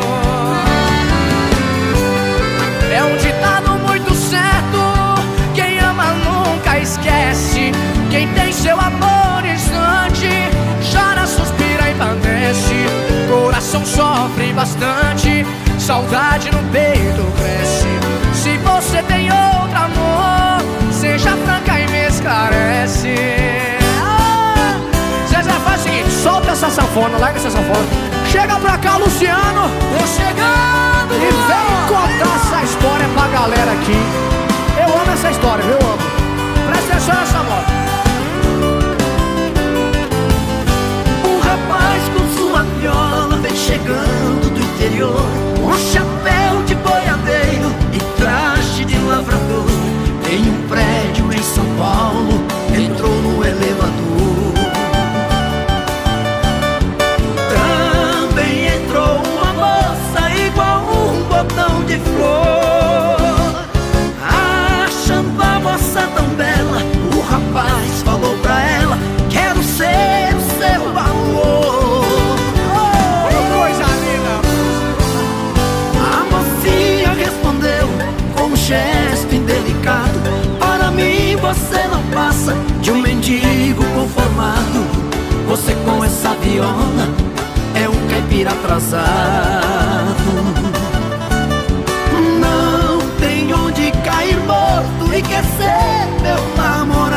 É um ditado muito certo. Quem ama nunca esquece. Quem tem seu amor instante, chora, suspira e padece. Coração sofre bastante, saudade no peito cresce. E me esclarece. Ah! Zezé, faz o seguinte: solta essa sanfona, larga essa sanfona. Chega pra cá, Luciano. Tô chegando, E vem contar essa história pra galera aqui. Eu amo essa história, viu? Eu amo. Presta atenção nessa moto. Um rapaz com sua viola vem chegando do interior Com chapéu de boiadeiro e traje de lavrador Tem um prédio Paulo, entrou no elevador. Também entrou uma moça igual um botão de flor Você com essa viola é um caipira atrasado. Não tem onde cair morto e quer ser meu namorado.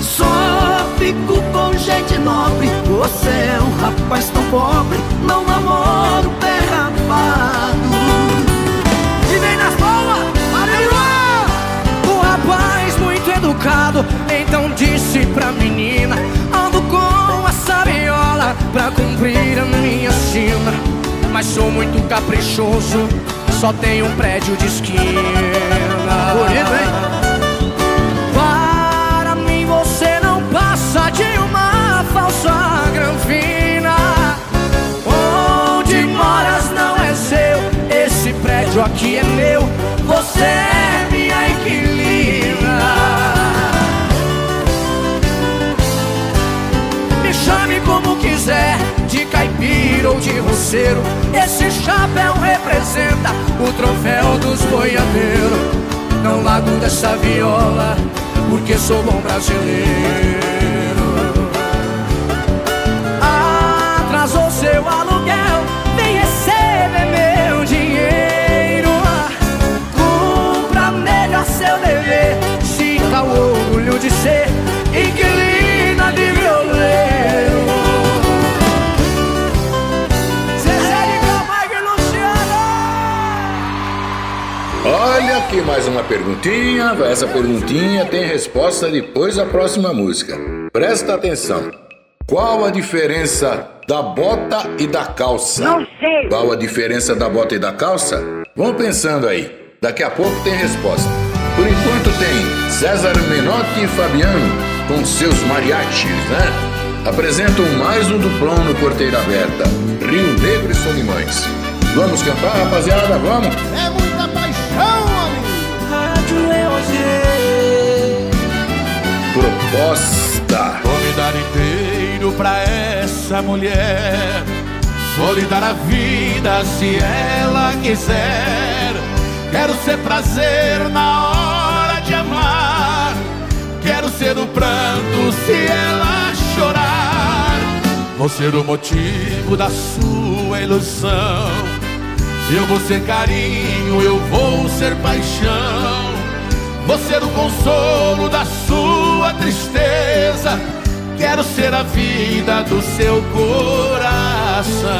Só fico com gente nobre. Você é um rapaz tão pobre mas sou muito caprichoso. Só tem um prédio de esquina. Bonito, hein? Para mim você não passa de uma falsa granfina. Onde moras não é seu, esse prédio aqui é meu. Você é minha inquilina. Me chame como quiser caipira ou de roceiro. Esse chapéu representa o troféu dos boiadeiros. Não largo dessa viola, porque sou bom brasileiro. Atrasou seu aluguel, vem receber meu dinheiro. Cumpra melhor seu dever, sinta o orgulho de ser Aqui mais uma perguntinha. Essa perguntinha tem resposta depois da próxima música. Presta atenção. Qual a diferença da bota e da calça? Não sei. Qual a diferença da bota e da calça? Vão pensando aí. Daqui a pouco tem resposta. Por enquanto tem César Menotti e Fabiano com seus mariachis, né? Apresentam mais um duplão no Porteira Aberta, Rio Negro e Solimões. Vamos cantar, rapaziada? Vamos? É amigo. Proposta. Vou me dar inteiro pra essa mulher. Vou lhe dar a vida se ela quiser. Quero ser prazer na hora de amar. Quero ser o pranto se ela chorar. Vou ser o motivo da sua ilusão. Eu vou ser carinho, eu vou ser paixão. Vou ser o consolo da sua tristeza. Quero ser a vida do seu coração.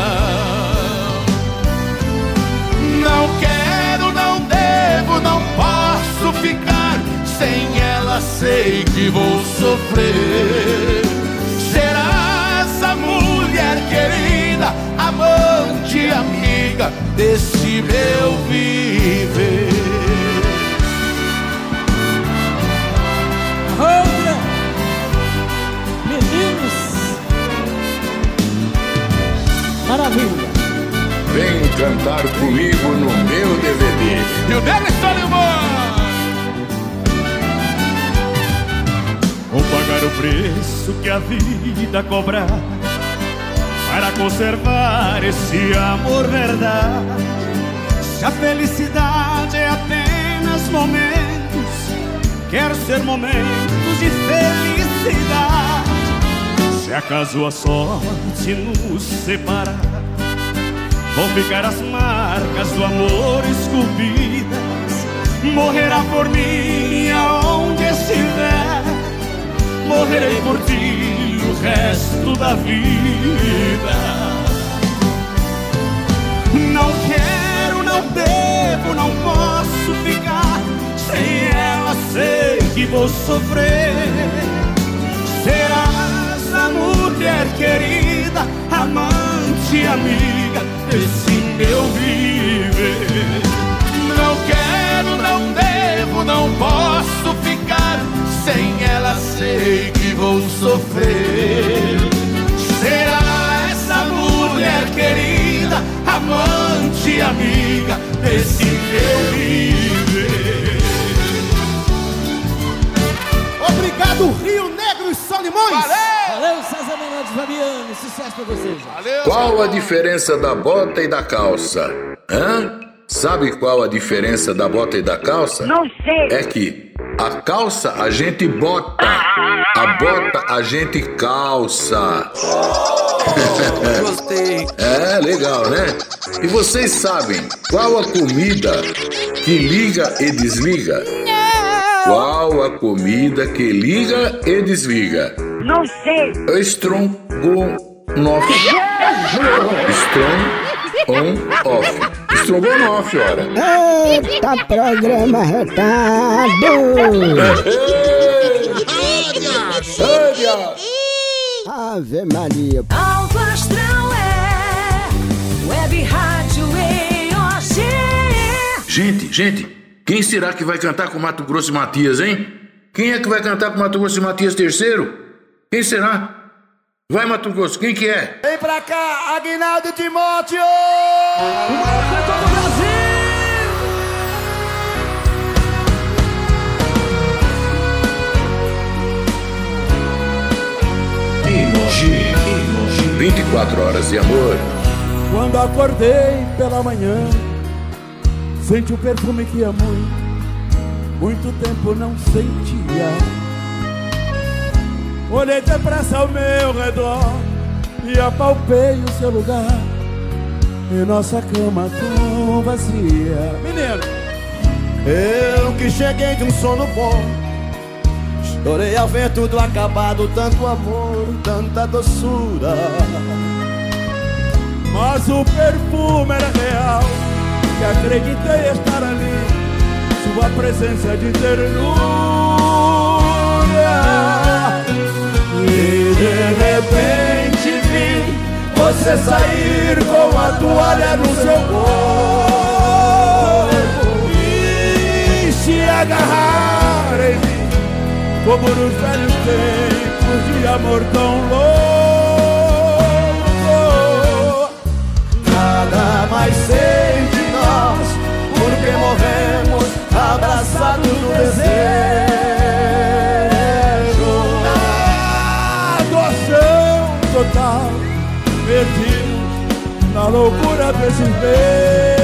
Não quero, não devo, não posso ficar. Sem ela sei que vou sofrer. Serás a mulher querida, amante, amiga desse meu viver. Maravilha. Vem cantar comigo no meu DVD. E o Solimões! Vou pagar o preço que a vida cobrar para conservar esse amor verdade. Se a felicidade é apenas momentos, quero ser momentos de felicidade. Se acaso a sorte nos separar, vão ficar as marcas do amor esculpidas. Morrerá por mim aonde estiver morrerei por ti o resto da vida. Não quero, não devo, não posso ficar sem ela. Sei que vou sofrer. Serás a mulher querida, amante, amiga desse meu viver. Não quero, não devo, não posso ficar sem ela. Sei que vou sofrer. Será essa mulher querida, amante, amiga desse meu viver. Obrigado, Rio Negro e Solimões. Valeu! César Menotti Fabiano. Sucesso pra vocês. Valeu! Qual a diferença da bota e da calça? Hã? Sabe qual a diferença da bota e da calça? Não sei. É que a calça a gente bota, a bota a gente calça. Gostei. É, legal, né? E vocês sabem qual a comida que liga e desliga? Qual a comida que liga e desliga? Não sei. Estrogonofe. Strong on off. Estrogonofe, ora. Eita, programa retado! Olha! Ave Maria. Alto Astral é Web Rádio EOG. Gente, gente, quem será que vai cantar com Mato Grosso e Matias, hein? Quem é que vai cantar com Mato Grosso e Matias terceiro? Quem será? Vai, Mato Grosso, quem que é? Vem pra cá, Aguinaldo Timóteo! O maior cantor do Brasil! EOG, EOG. 24 horas de amor. Quando acordei pela manhã, senti o perfume que há muito, muito tempo não sentia. Olhei depressa ao meu redor e apalpei o seu lugar. Em nossa cama tão vazia. Menino, Eu que cheguei de um sono bom Chorei ao ver tudo acabado Tanto amor, tanta doçura. Mas o perfume era real, que acreditei estar ali, sua presença de ternura. E de repente vi Você sair com a toalha no seu corpo E se agarrar em mim, como nos velhos tempos de amor tão louco. Nada mais sei Morremos abraçados no desejo Na doação total, perdidos na loucura desse beijo.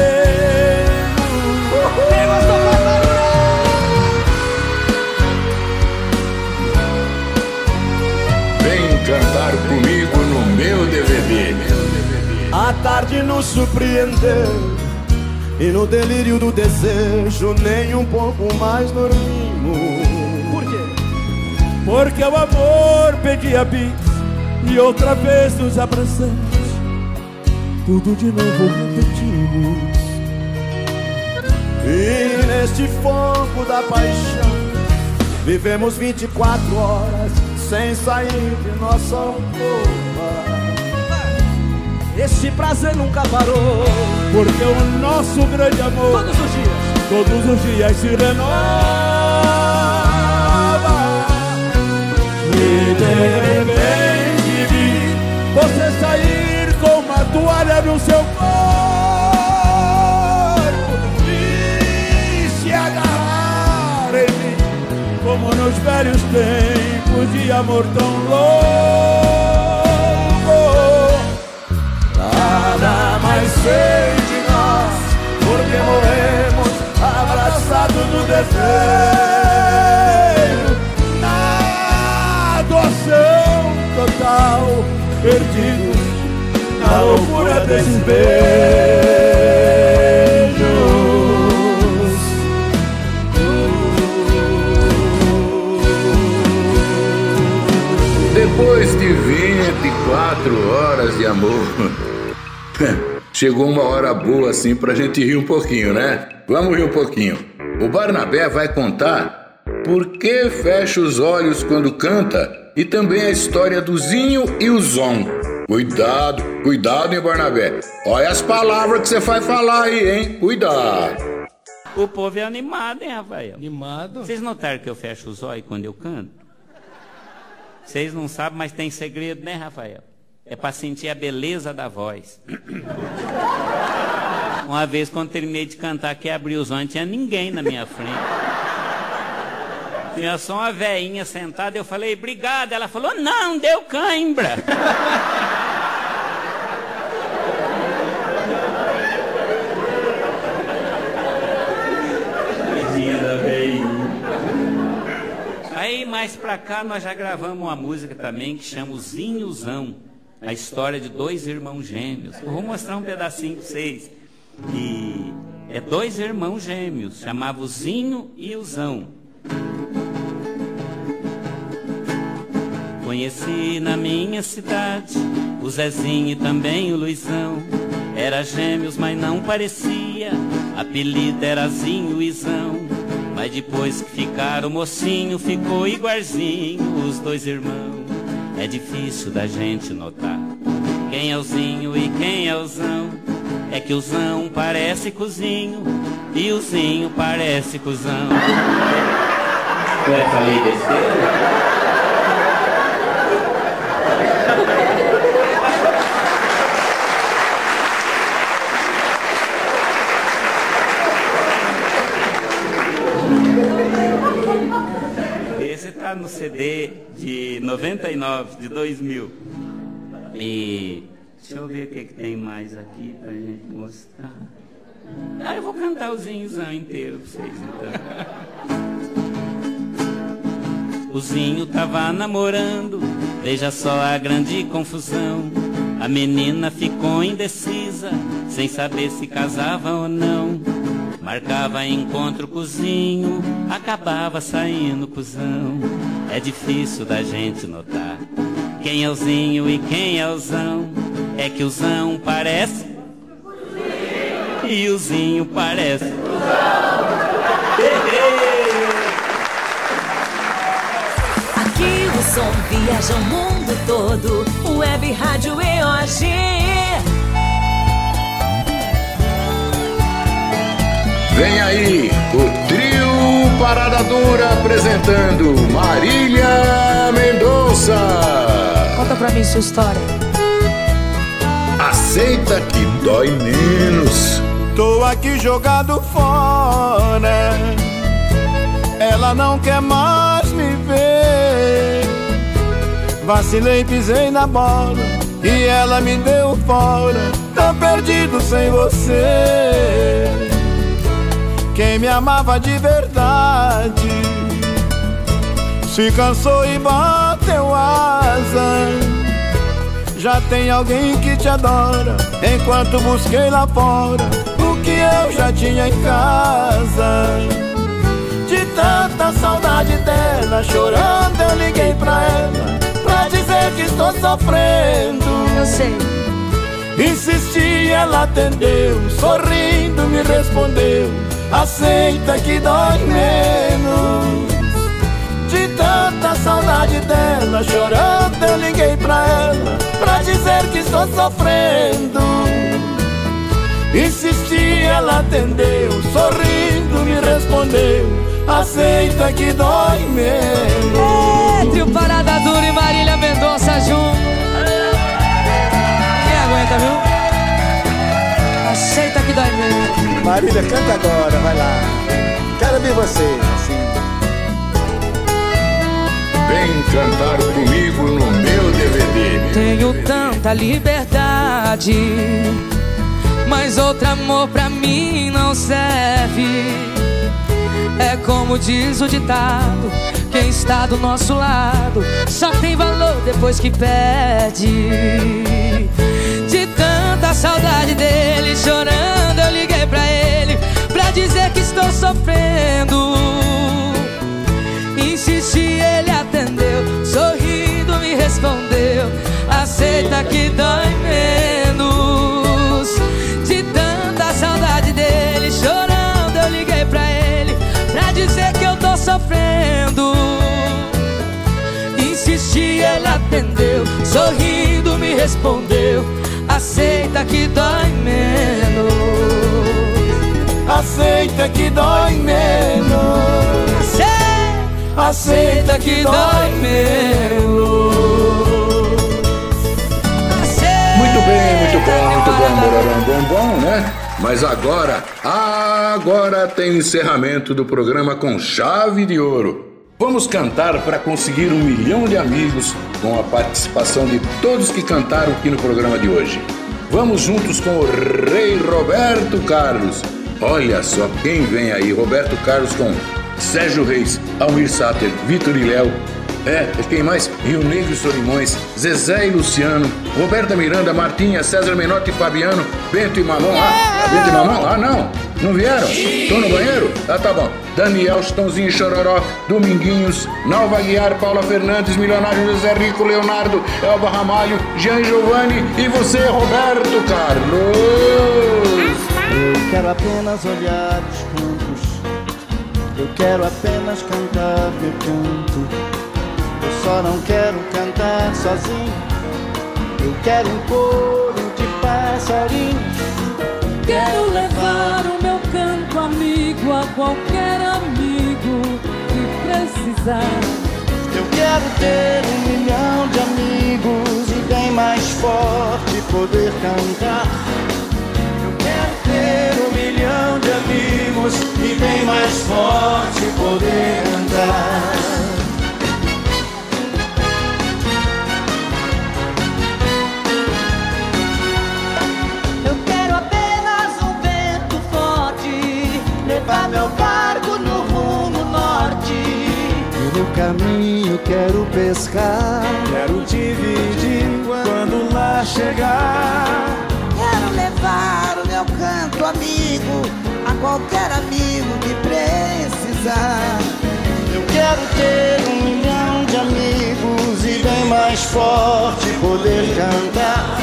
Vem cantar comigo no meu DVD. A tarde nos surpreendeu E no delírio do desejo Nem um pouco mais dormimos Por quê? Porque o amor pedia bis e outra vez nos abraçamos. Tudo de novo repetimos. E neste fogo da paixão Vivemos 24 horas Sem sair de nossa alcova Esse prazer nunca parou, porque o nosso grande amor todos os dias, todos os dias se renova. E de repente vi você sair com uma toalha no seu corpo e se agarrar em mim, como nos velhos tempos de amor tão louco. Sei de nós Porque morremos abraçados no desejo Na doação total, perdidos na loucura desses beijos. Depois de 24 horas de amor, chegou uma hora boa assim pra gente rir um pouquinho, né? Vamos rir um pouquinho. O Barnabé vai contar por que fecha os olhos quando canta e também a história do Zinho e o Zon. Cuidado, cuidado, hein, Barnabé? Olha as palavras que você vai falar aí, hein? Cuidado. O povo é animado, hein, Rafael? Animado? Vocês notaram que eu fecho os olhos quando eu canto? Vocês não sabem, mas tem segredo, né, Rafael? É para sentir a beleza da voz. Uma vez, quando terminei de cantar, que abri os olhos, não tinha ninguém na minha frente. Tinha só uma veinha sentada, eu falei, obrigado. Ela falou, não, deu cãibra. Aí mais pra cá nós já gravamos uma música também que chama o Zinhozão. A história de dois irmãos gêmeos. Eu vou mostrar um pedacinho pra vocês. E é dois irmãos gêmeos, chamava o Zinho e o Zão. Conheci na minha cidade o Zezinho e também o Luizão. Era gêmeos, mas não parecia. Apelido era Zinho e Zão. Mas depois que ficaram mocinho, ficou igualzinho os dois irmãos. É difícil da gente notar quem é o Zinho e quem é o Zão. É que o Zão parece cozinho e o Zinho parece cuzão. Ué, falei besteira? Tá no CD de 99, de 2000. E deixa eu ver o que, que tem mais aqui pra gente mostrar. Ah, eu vou cantar o zinhozão inteiro pra vocês então. O Zinho tava namorando, veja só a grande confusão. A menina ficou indecisa, sem saber se casava ou não. Marcava encontro com o Zinho, acabava saindo cuzão. É difícil da gente notar quem é o Zinho e quem é o Zão. É que o Zão parece e o Zinho parece. Aqui o som viaja o mundo todo. Web Rádio EOG. Vem aí o trio Parada Dura apresentando Marília Mendonça. Conta pra mim sua história. Aceita que dói menos. Tô aqui jogado fora. Ela não quer mais me ver. Vacilei, pisei na bola e ela me deu fora. Tô perdido sem você. Quem me amava de verdade se cansou e bateu asa. Já tem alguém que te adora. Enquanto busquei lá fora o que eu já tinha em casa. De tanta saudade dela, chorando eu liguei pra ela Pra dizer que estou sofrendo Eu sei Insisti, ela atendeu Sorrindo me respondeu Aceita que dói menos De tanta saudade dela Chorando eu liguei pra ela Pra dizer que estou sofrendo Insisti, ela atendeu Sorrindo me respondeu aceita que dói menos. É, trio Parada Dura e Marília Mendonça junto. Quem aguenta, viu? Aceita que dói menos. Marília, canta agora, vai lá. Quero ver você, assim. Vem cantar comigo no meu DVD. Tenho tanta liberdade, mas outro amor pra mim não serve. É como diz o ditado: quem está do nosso lado só tem valor depois que perde. Tanta saudade dele, chorando, eu liguei pra ele pra dizer que estou sofrendo. Insisti, ele atendeu, sorrindo me respondeu: aceita que dói menos. De tanta saudade dele, chorando, eu liguei pra ele pra dizer que eu tô sofrendo. Insisti, ele atendeu, sorrindo me respondeu: aceita que dói menos. Aceita que dói menos. Aceita que dói menos. Muito bem, muito bom, muito bom, bom, bom, né? Mas agora, agora tem o encerramento do programa com chave de ouro. Vamos cantar para conseguir um milhão de amigos com a participação de todos que cantaram aqui no programa de hoje. Vamos juntos com o Rei Roberto Carlos. Olha só quem vem aí, Roberto Carlos com Sérgio Reis, Almir Sater, Vitor e Léo. É, quem mais? Rio Negro e Solimões, Zezé e Luciano, Roberta Miranda, Martinha, César Menotti e Fabiano, Bento e Mamão. Ah, Bento e Mamão? Ah, não. Não vieram? Estão no banheiro? Ah, tá bom. Daniel, Chitãozinho, Chororó, Dominguinhos, Nalva Guiar, Paula Fernandes, Milionário José Rico, Leonardo, Elba Ramalho, Jean Giovanni e você, Roberto Carlos. Eu quero apenas olhar os campos, eu quero apenas cantar meu canto. Eu só não quero cantar sozinho, eu quero um coro de passarinhos. Quero levar o meu canto amigo a qualquer amigo que precisar. Eu quero ter um milhão de amigos e bem mais forte poder cantar. Eu quero ter um milhão de amigos e bem mais forte poder cantar. Pra meu barco no rumo norte. E no caminho quero pescar, quero dividir quando lá chegar. Quero levar o meu canto amigo a qualquer amigo que precisar. Eu quero ter um milhão de amigos e bem mais forte poder cantar.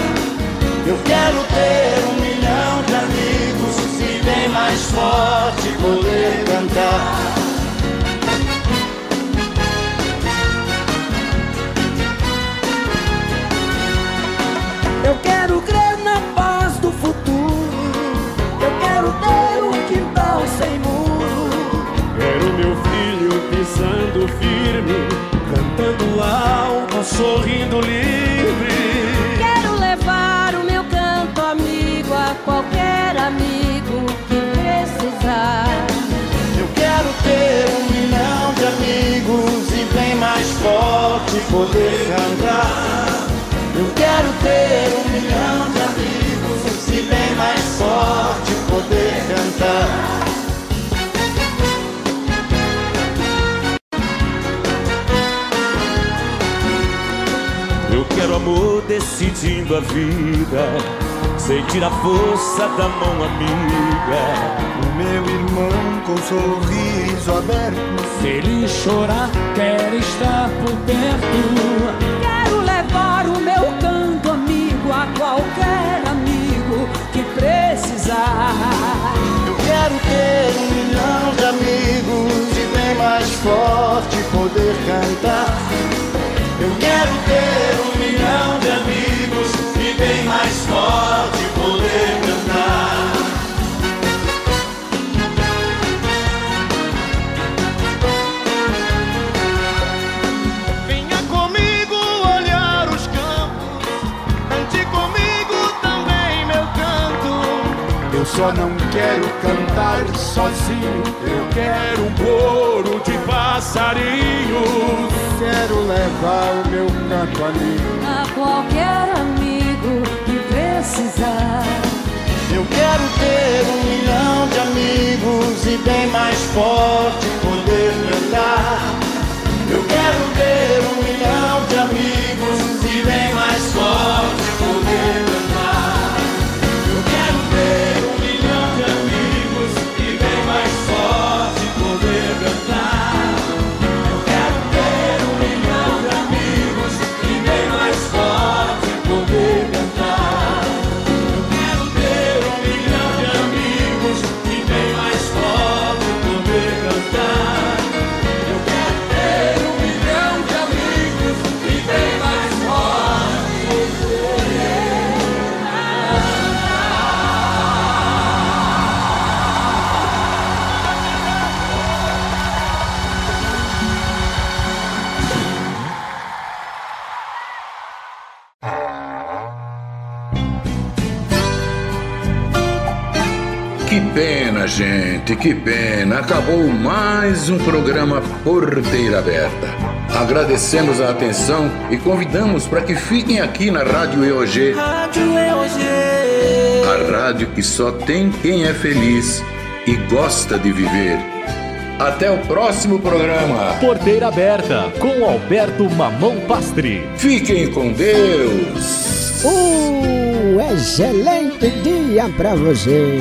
Eu quero ter um milhão de amigos e bem mais forte poder cantar. Eu quero crer na paz do futuro. Eu quero ter um quintal sem muro. Quero meu filho pisando firme, cantando alto, sorrindo livre. Quero levar o meu canto amigo a qualquer amigo que Eu quero ter um milhão de amigos e bem mais forte poder cantar. Eu quero ter um milhão de amigos e bem mais forte poder cantar. Eu quero amor decidindo a vida, sentir a força da mão amiga. O meu irmão com sorriso aberto. Se ele chorar, quero estar por perto. Quero levar o meu canto amigo a qualquer amigo que precisar. Eu quero ter um milhão de amigos e bem mais forte poder cantar. Eu quero ter um milhão de amigos bem mais forte poder cantar. Venha comigo olhar os campos, cante comigo também meu canto. Eu só não quero cantar sozinho. Eu quero um coro de passarinhos. Quero levar o meu canto amigo. A qualquer amigo precisar. Eu quero ter um milhão de amigos e bem mais forte poder cantar. Eu quero ter um milhão de amigos gente, que pena. Acabou mais um programa Porteira Aberta. Agradecemos a atenção e convidamos para que fiquem aqui na Rádio EOG, Rádio EOG. a rádio que só tem quem é feliz e gosta de viver. Até o próximo programa. Porteira aberta com Alberto Mamão Pastre. Fiquem com Deus. Um excelente dia pra você.